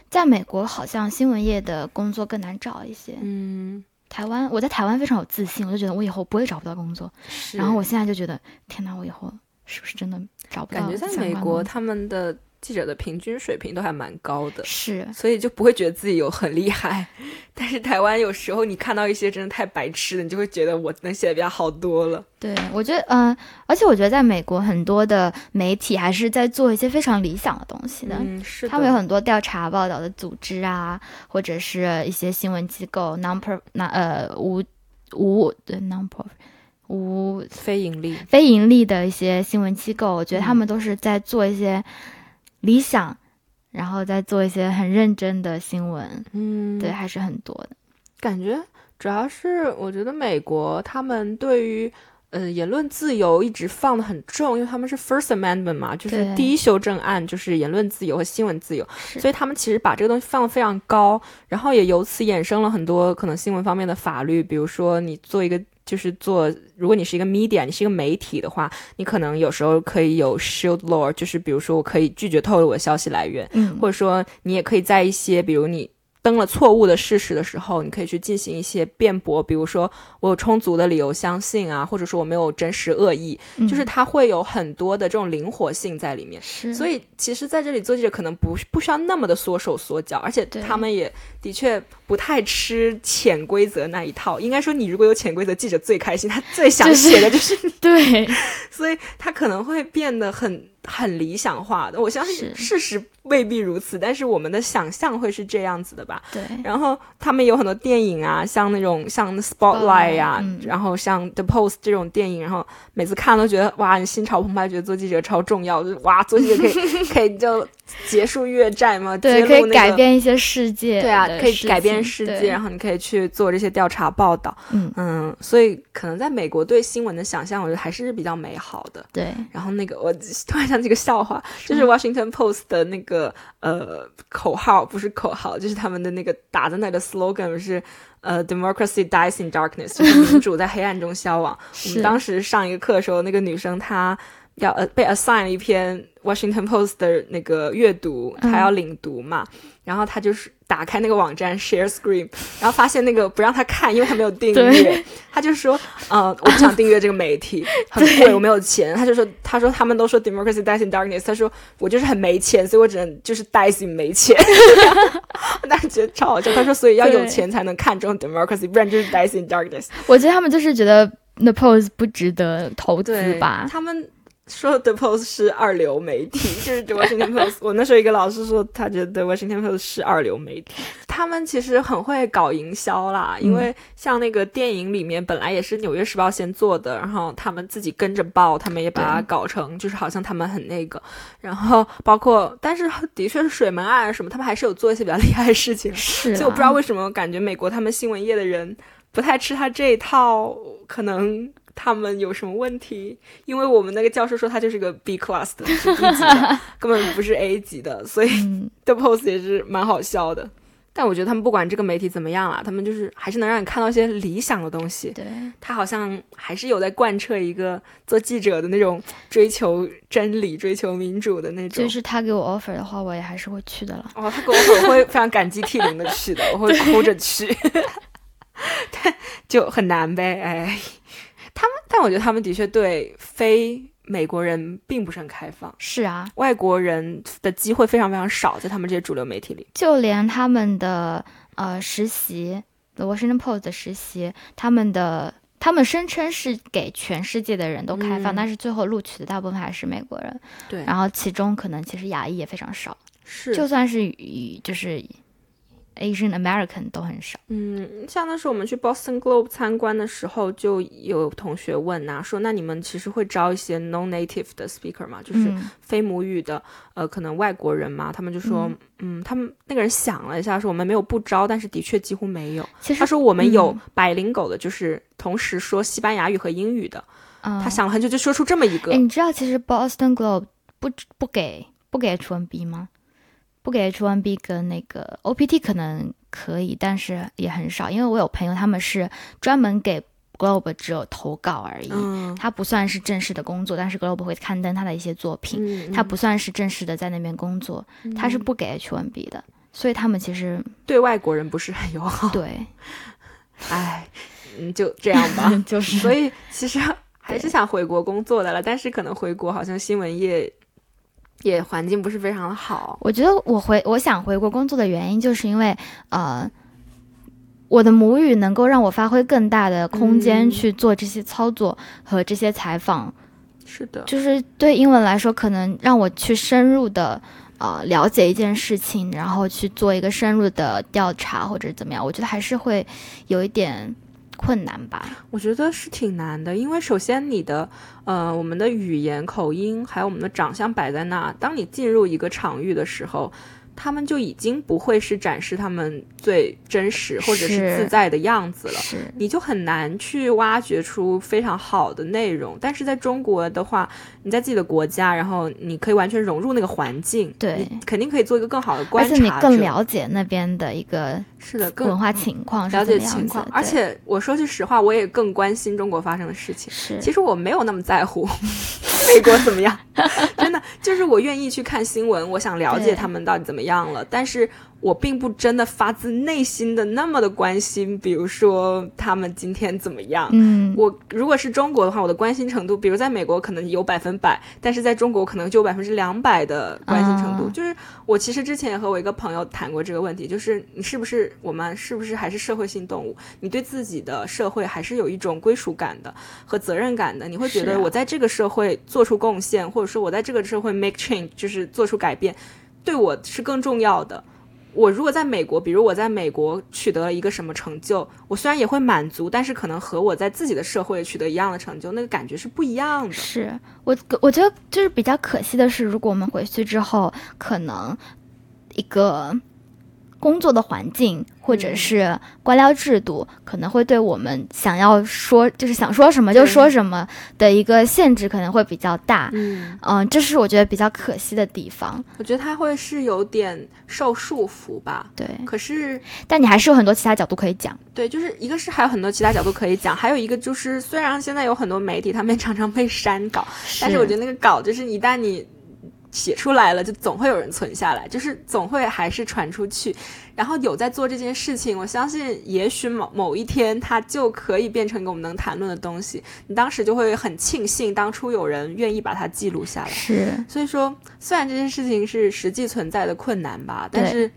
在美国好像新闻业的工作更难找一些。嗯，台湾，我在台湾非常有自信，我就觉得我以后不会找不到工作。然后我现在就觉得，天哪，我以后是不是真的找不到？感觉在美国他们的。记者的平均水平都还蛮高的，是，所以就不会觉得自己有很厉害。但是台湾有时候你看到一些真的太白痴的，你就会觉得我能写的比较好多了。对，我觉得，嗯，而且我觉得在美国很多的媒体还是在做一些非常理想的东西的。嗯，是。他们有很多调查报道的组织啊，或者是一些新闻机构，non-pro，那呃无无对 non-pro 无非盈利非盈利的一些新闻机构，我觉得他们都是在做一些。理想，然后再做一些很认真的新闻。嗯，对，还是很多的。感觉主要是我觉得美国他们对于呃言论自由一直放的很重，因为他们是 First Amendment 嘛，就是第一修正案，就是言论自由和新闻自由，所以他们其实把这个东西放的非常高，然后也由此衍生了很多可能新闻方面的法律，比如说你做一个。就是做，如果你是一个 media，你是一个媒体的话，你可能有时候可以有 shield law，就是比如说我可以拒绝透露我的消息来源，嗯，或者说你也可以在一些，比如你登了错误的事实的时候，你可以去进行一些辩驳，比如说我有充足的理由相信啊，或者说我没有真实恶意，嗯就是它会有很多的这种灵活性在里面。是，所以其实在这里做记者可能不不需要那么的缩手缩脚，而且他们也的确不太吃潜规则那一套。应该说，你如果有潜规则，记者最开心，他最想写的就是你，对，所以他可能会变得很很理想化的。我相信事实未必如此，但是我们的想象会是这样子的吧。对，然后他们有很多电影啊，像那种像 Spotlight 呀、嗯然后像 The Post 这种电影，然后每次看都觉得哇，你心潮澎湃，觉得做记者超重要，就是哇，做记者可以 可以就结束越战嘛，对，可以。改变一些世界。对啊，可以改变世界，然后你可以去做这些调查报道，嗯，嗯，所以可能在美国对新闻的想象，我觉得还是比较美好的。对，然后那个，我突然想起一个笑话，就是 Washington Post 的那个呃口号，不是口号，就是他们的那个打在那的 slogan 是呃 Democracy dies in darkness，就是民主在黑暗中消亡。我们当时上一个课的时候，那个女生她要呃被 assign 了一篇 Washington Post 的那个阅读，他要领读嘛，然后他就是打开那个网站 share screen，然后发现那个不让他看，因为他没有订阅对，她就说呃我不想订阅这个媒体，很贵，我没有钱。他就说他说他们都说 democracy dies in darkness，他说我就是很没钱，所以我只能就是 dies in 没钱。我当时觉得超好笑，他说所以要有钱才能看这种 democracy，不然就是 dies in darkness。我觉得他们就是觉得 The Post 不值得投资对吧。他们说 The Post 是二流媒体，就是 The Washington Post。我那时候一个老师说，他觉得 The Washington Post 是二流媒体。他们其实很会搞营销啦，因为像那个电影里面本来也是《纽约时报》先做的，然后他们自己跟着报，他们也把它搞成就是好像他们很那个。然后包括，但是的确是水门案什么，他们还是有做一些比较 厉害的事情。是、啊，所以我不知道为什么，感觉美国他们新闻业的人不太吃他这一套，可能他们有什么问题？因为我们那个教授说他就是个 B class 的，是 B 级的，根本不是 A 级的，所以嗯，The Post 也是蛮好笑的。但我觉得他们不管这个媒体怎么样啦，他们就是还是能让你看到一些理想的东西。对，他好像还是有在贯彻一个做记者的那种追求真理、追求民主的那种。就是他给我 offer 的话，我也还是会去的了。哦，他给我 offer 我会非常感激涕零的去的，我会哭着去，但就很难呗，哎，他们，但我觉得他们的确对非美国人并不是很开放，是啊，外国人的机会非常非常少，在他们这些主流媒体里。就连他们的呃实习，The Washington Post 的实习，他们的他们声称是给全世界的人都开放，嗯。但是最后录取的大部分还是美国人。对。然后其中可能其实亚裔也非常少，是。就算是与就是 Asian American 都很少。嗯，像那时候我们去 Boston Globe 参观的时候，就有同学问呐、说那你们其实会招一些 non-native 的 speaker 吗？就是嗯非母语的，呃，可能外国人嘛？他们就说，嗯他们那个人想了一下，说我们没有不招，但是的确几乎没有。其实他说我们有嗯百灵狗的，就是同时说西班牙语和英语的。嗯，他想了很久，就说出这么一个哎，。你知道其实 Boston Globe 不不给不给 H1B 吗？不给 H1B 跟那个 OPT 可能可以，但是也很少，因为我有朋友他们是专门给 Globe 只有投稿而已，嗯，他不算是正式的工作，但是 Globe 会刊登他的一些作品，嗯他不算是正式的在那边工作，他是不给 H1B 的，所以他们其实对外国人不是很友好。对，哎，嗯，就这样吧。就是。所以其实还是想回国工作的了，但是可能回国好像新闻业也环境不是非常的好。我觉得我回我想回国工作的原因，就是因为呃，我的母语能够让我发挥更大的空间嗯去做这些操作和这些采访，是的，就是对英文来说，可能让我去深入的呃了解一件事情，然后去做一个深入的调查或者怎么样，我觉得还是会有一点困难吧？我觉得是挺难的，因为首先你的呃，我们的语言、口音，还有我们的长相摆在那，当你进入一个场域的时候。他们就已经不会是展示他们最真实或者是自在的样子了，你就很难去挖掘出非常好的内容。但是在中国的话，你在自己的国家，然后你可以完全融入那个环境，对，肯定可以做一个更好的观察，而且你更了解那边的一个是的文化情况，了解情况。而且我说句实话，我也更关心中国发生的事情。是，其实我没有那么在乎。美国怎么样？就是我愿意去看新闻，我想了解他们到底怎么样了，但是。我并不真的发自内心的那么的关心，比如说他们今天怎么样。嗯，我如果是中国的话，我的关心程度，比如在美国可能有百分百，但是在中国可能就有百分之两百的关心程度。就是我其实之前也和我一个朋友谈过这个问题，就是你是不是我们是不是还是社会性动物？你对自己的社会还是有一种归属感的和责任感的？你会觉得我在这个社会做出贡献，或者说我在这个社会 make change，就是做出改变，对我是更重要的。我如果在美国，比如我在美国取得了一个什么成就，我虽然也会满足，但是可能和我在自己的社会取得一样的成就，那个感觉是不一样的。是我，我觉得就是比较可惜的是，如果我们回去之后，可能一个。工作的环境或者是官僚制度，可能会对我们想要说，就是想说什么就说什么的一个限制，可能会比较大。嗯嗯，这是我觉得比较可惜的地方。我觉得他会是有点受束缚吧。对，可是，但你还是有很多其他角度可以讲。对，就是一个是还有很多其他角度可以讲，还有一个就是虽然现在有很多媒体他们常常被删稿，但是我觉得那个稿就是一旦你。写出来了，就总会有人存下来，就是总会还是传出去。然后有在做这件事情，我相信也许某某一天它就可以变成一个我们能谈论的东西。你当时就会很庆幸当初有人愿意把它记录下来。是，所以说虽然这件事情是实际存在的困难吧，但是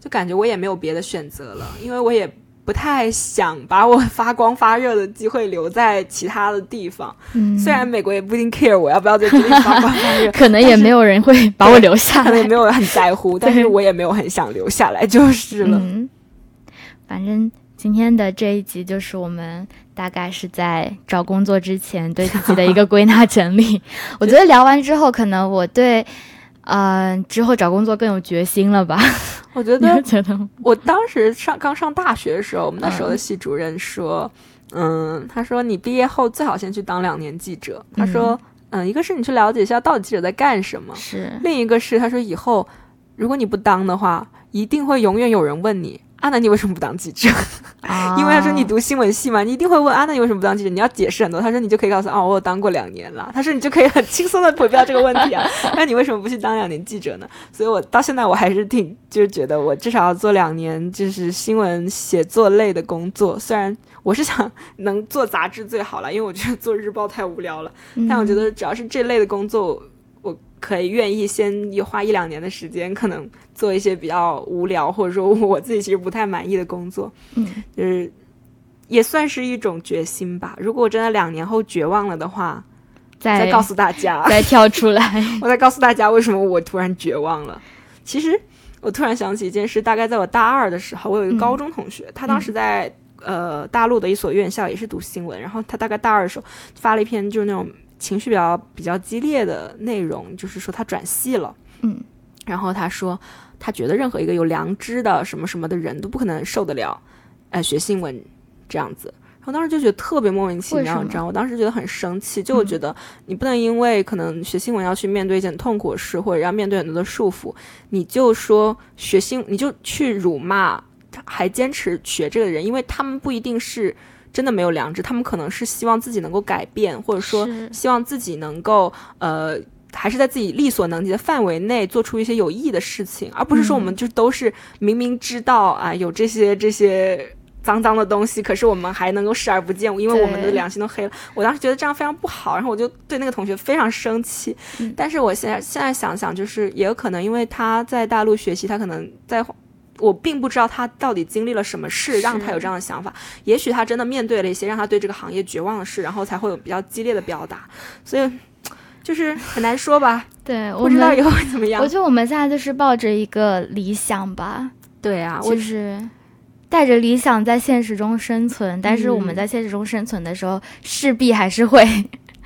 就感觉我也没有别的选择了，因为我也。不太想把我发光发热的机会留在其他的地方。嗯，虽然美国也不一定 care 我要不要在这里发光发热，可能也没有人会把我留下来，也没有人很在乎，但是我也没有很想留下来就是了。嗯，反正今天的这一集就是我们大概是在找工作之前对自己的一个归纳整理。我觉得聊完之后，可能我对。嗯，之后找工作更有决心了吧？我觉得，觉得我当时上刚上大学的时候，我们那时候的系主任说，嗯，他说你毕业后最好先去当两年记者。他说，嗯，一个是你去了解一下到底记者在干什么，是；另一个是他说以后如果你不当的话，一定会永远有人问你。阿南，你为什么不当记者？因为他说你读新闻系嘛，你一定会问阿南，你为什么不当记者？你要解释很多。他说你就可以告诉哦，我有当过两年了。他说你就可以很轻松的回答这个问题啊。那你为什么不去当两年记者呢？所以我到现在我还是挺就是觉得我至少要做两年就是新闻写作类的工作。虽然我是想能做杂志最好了，因为我觉得做日报太无聊了。但我觉得只要是这类的工作。可以愿意先花一两年的时间，可能做一些比较无聊或者说我自己其实不太满意的工作，嗯，就是也算是一种决心吧。如果我真的两年后绝望了的话，再告诉大家，再跳出来，我再告诉大家为什么我突然绝望了。其实我突然想起一件事，大概在我大二的时候，我有一个高中同学，他当时在呃大陆的一所院校也是读新闻，然后他大概大二的时候发了一篇就是那种。情绪比较比较激烈的内容，就是说他转系了，嗯，然后他说他觉得任何一个有良知的什么什么的人都不可能受得了，呃，学新闻这样子。然后当时就觉得特别莫名其妙，你知道，我当时觉得很生气，就我觉得你不能因为可能学新闻要去面对一件痛苦的事，或者要面对很多的束缚，你就说学新你就去辱骂还坚持学这个人，因为他们不一定是。真的没有良知，他们可能是希望自己能够改变，或者说希望自己能够呃，还是在自己力所能及的范围内做出一些有意义的事情，而不是说我们就都是明明知道啊有这些这些脏脏的东西，可是我们还能够视而不见，因为我们的良心都黑了。我当时觉得这样非常不好，然后我就对那个同学非常生气。但是我现在现在想想，就是也有可能因为他在大陆学习，他可能在。我并不知道他到底经历了什么事，让他有这样的想法。也许他真的面对了一些让他对这个行业绝望的事，然后才会有比较激烈的表达。所以，就是很难说吧。对，我不知道以后会怎么样。我觉得我们现在就是抱着一个理想吧。对啊，就是。带着理想在现实中生存，但是我们在现实中生存的时候，势必还是会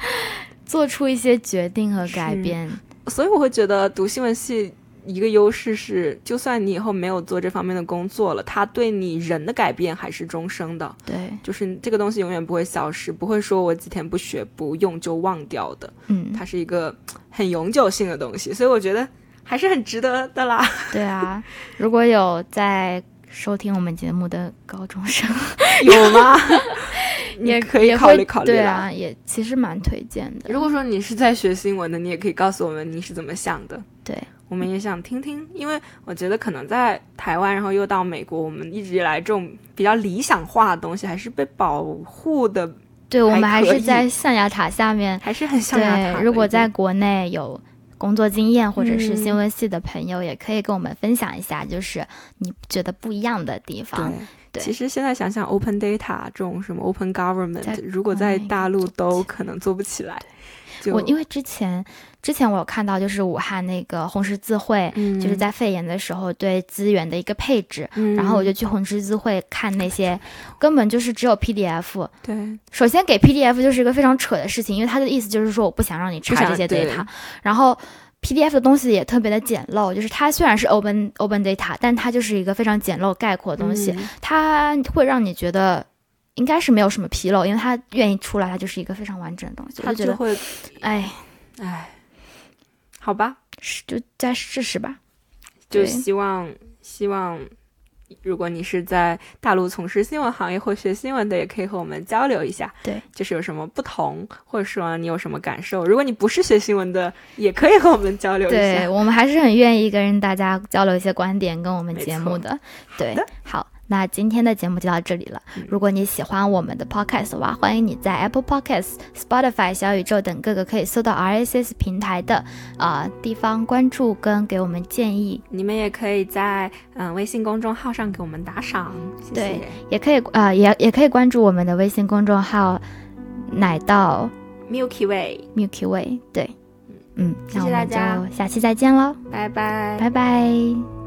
做出一些决定和改变。所以我会觉得读新闻系。一个优势是，就算你以后没有做这方面的工作了，它对你人的改变还是终生的。对，就是这个东西永远不会消失，不会说我几天不学不用就忘掉的。嗯，它是一个很永久性的东西，所以我觉得还是很值得的啦。对啊，如果有在收听我们节目的高中生，有吗？也可以考虑考虑。对啊，也其实蛮推荐的。如果说你是在学新闻的，你也可以告诉我们你是怎么想的。对。我们也想听听，因为我觉得可能在台湾，然后又到美国，我们一直以来这种比较理想化的东西还是被保护的。对，我们还是在象牙塔下面，还是很象牙塔。如果在国内有工作经验或者是新闻系的朋友，也可以跟我们分享一下，就是你觉得不一样的地方。对，其实现在想想，open data 这种什么 open government，如果在大陆都可能做不起来。我因为之前之前我有看到，就是武汉那个红十字会，就是在肺炎的时候对资源的一个配置，然后我就去红十字会看那些，根本就是只有 PDF。对，首先给 PDF 就是一个非常扯的事情，因为他的意思就是说我不想让你查这些 data，然后 PDF 的东西也特别的简陋，就是它虽然是 open open data，但它就是一个非常简陋概括的东西，它会让你觉得。应该是没有什么纰漏，因为他愿意出来，他就是一个非常完整的东西。他就会，哎，哎，好吧，就再试试吧。就希望，希望，如果你是在大陆从事新闻行业或学新闻的，也可以和我们交流一下。对，就是有什么不同，或者说你有什么感受。如果你不是学新闻的，也可以和我们交流一下。对我们还是很愿意跟大家交流一些观点，跟我们节目的。对，好。那今天的节目就到这里了。如果你喜欢我们的 podcast 的话，欢迎你在 Apple Podcasts、Spotify、小宇宙等各个可以搜到 RSS 平台的啊地方关注跟给我们建议。你们也可以在嗯微信公众号上给我们打赏，对，也可以啊也也可以关注我们的微信公众号奶到 Milky Way Milky Way。对，嗯，谢谢大家，下期再见喽，拜拜，拜拜。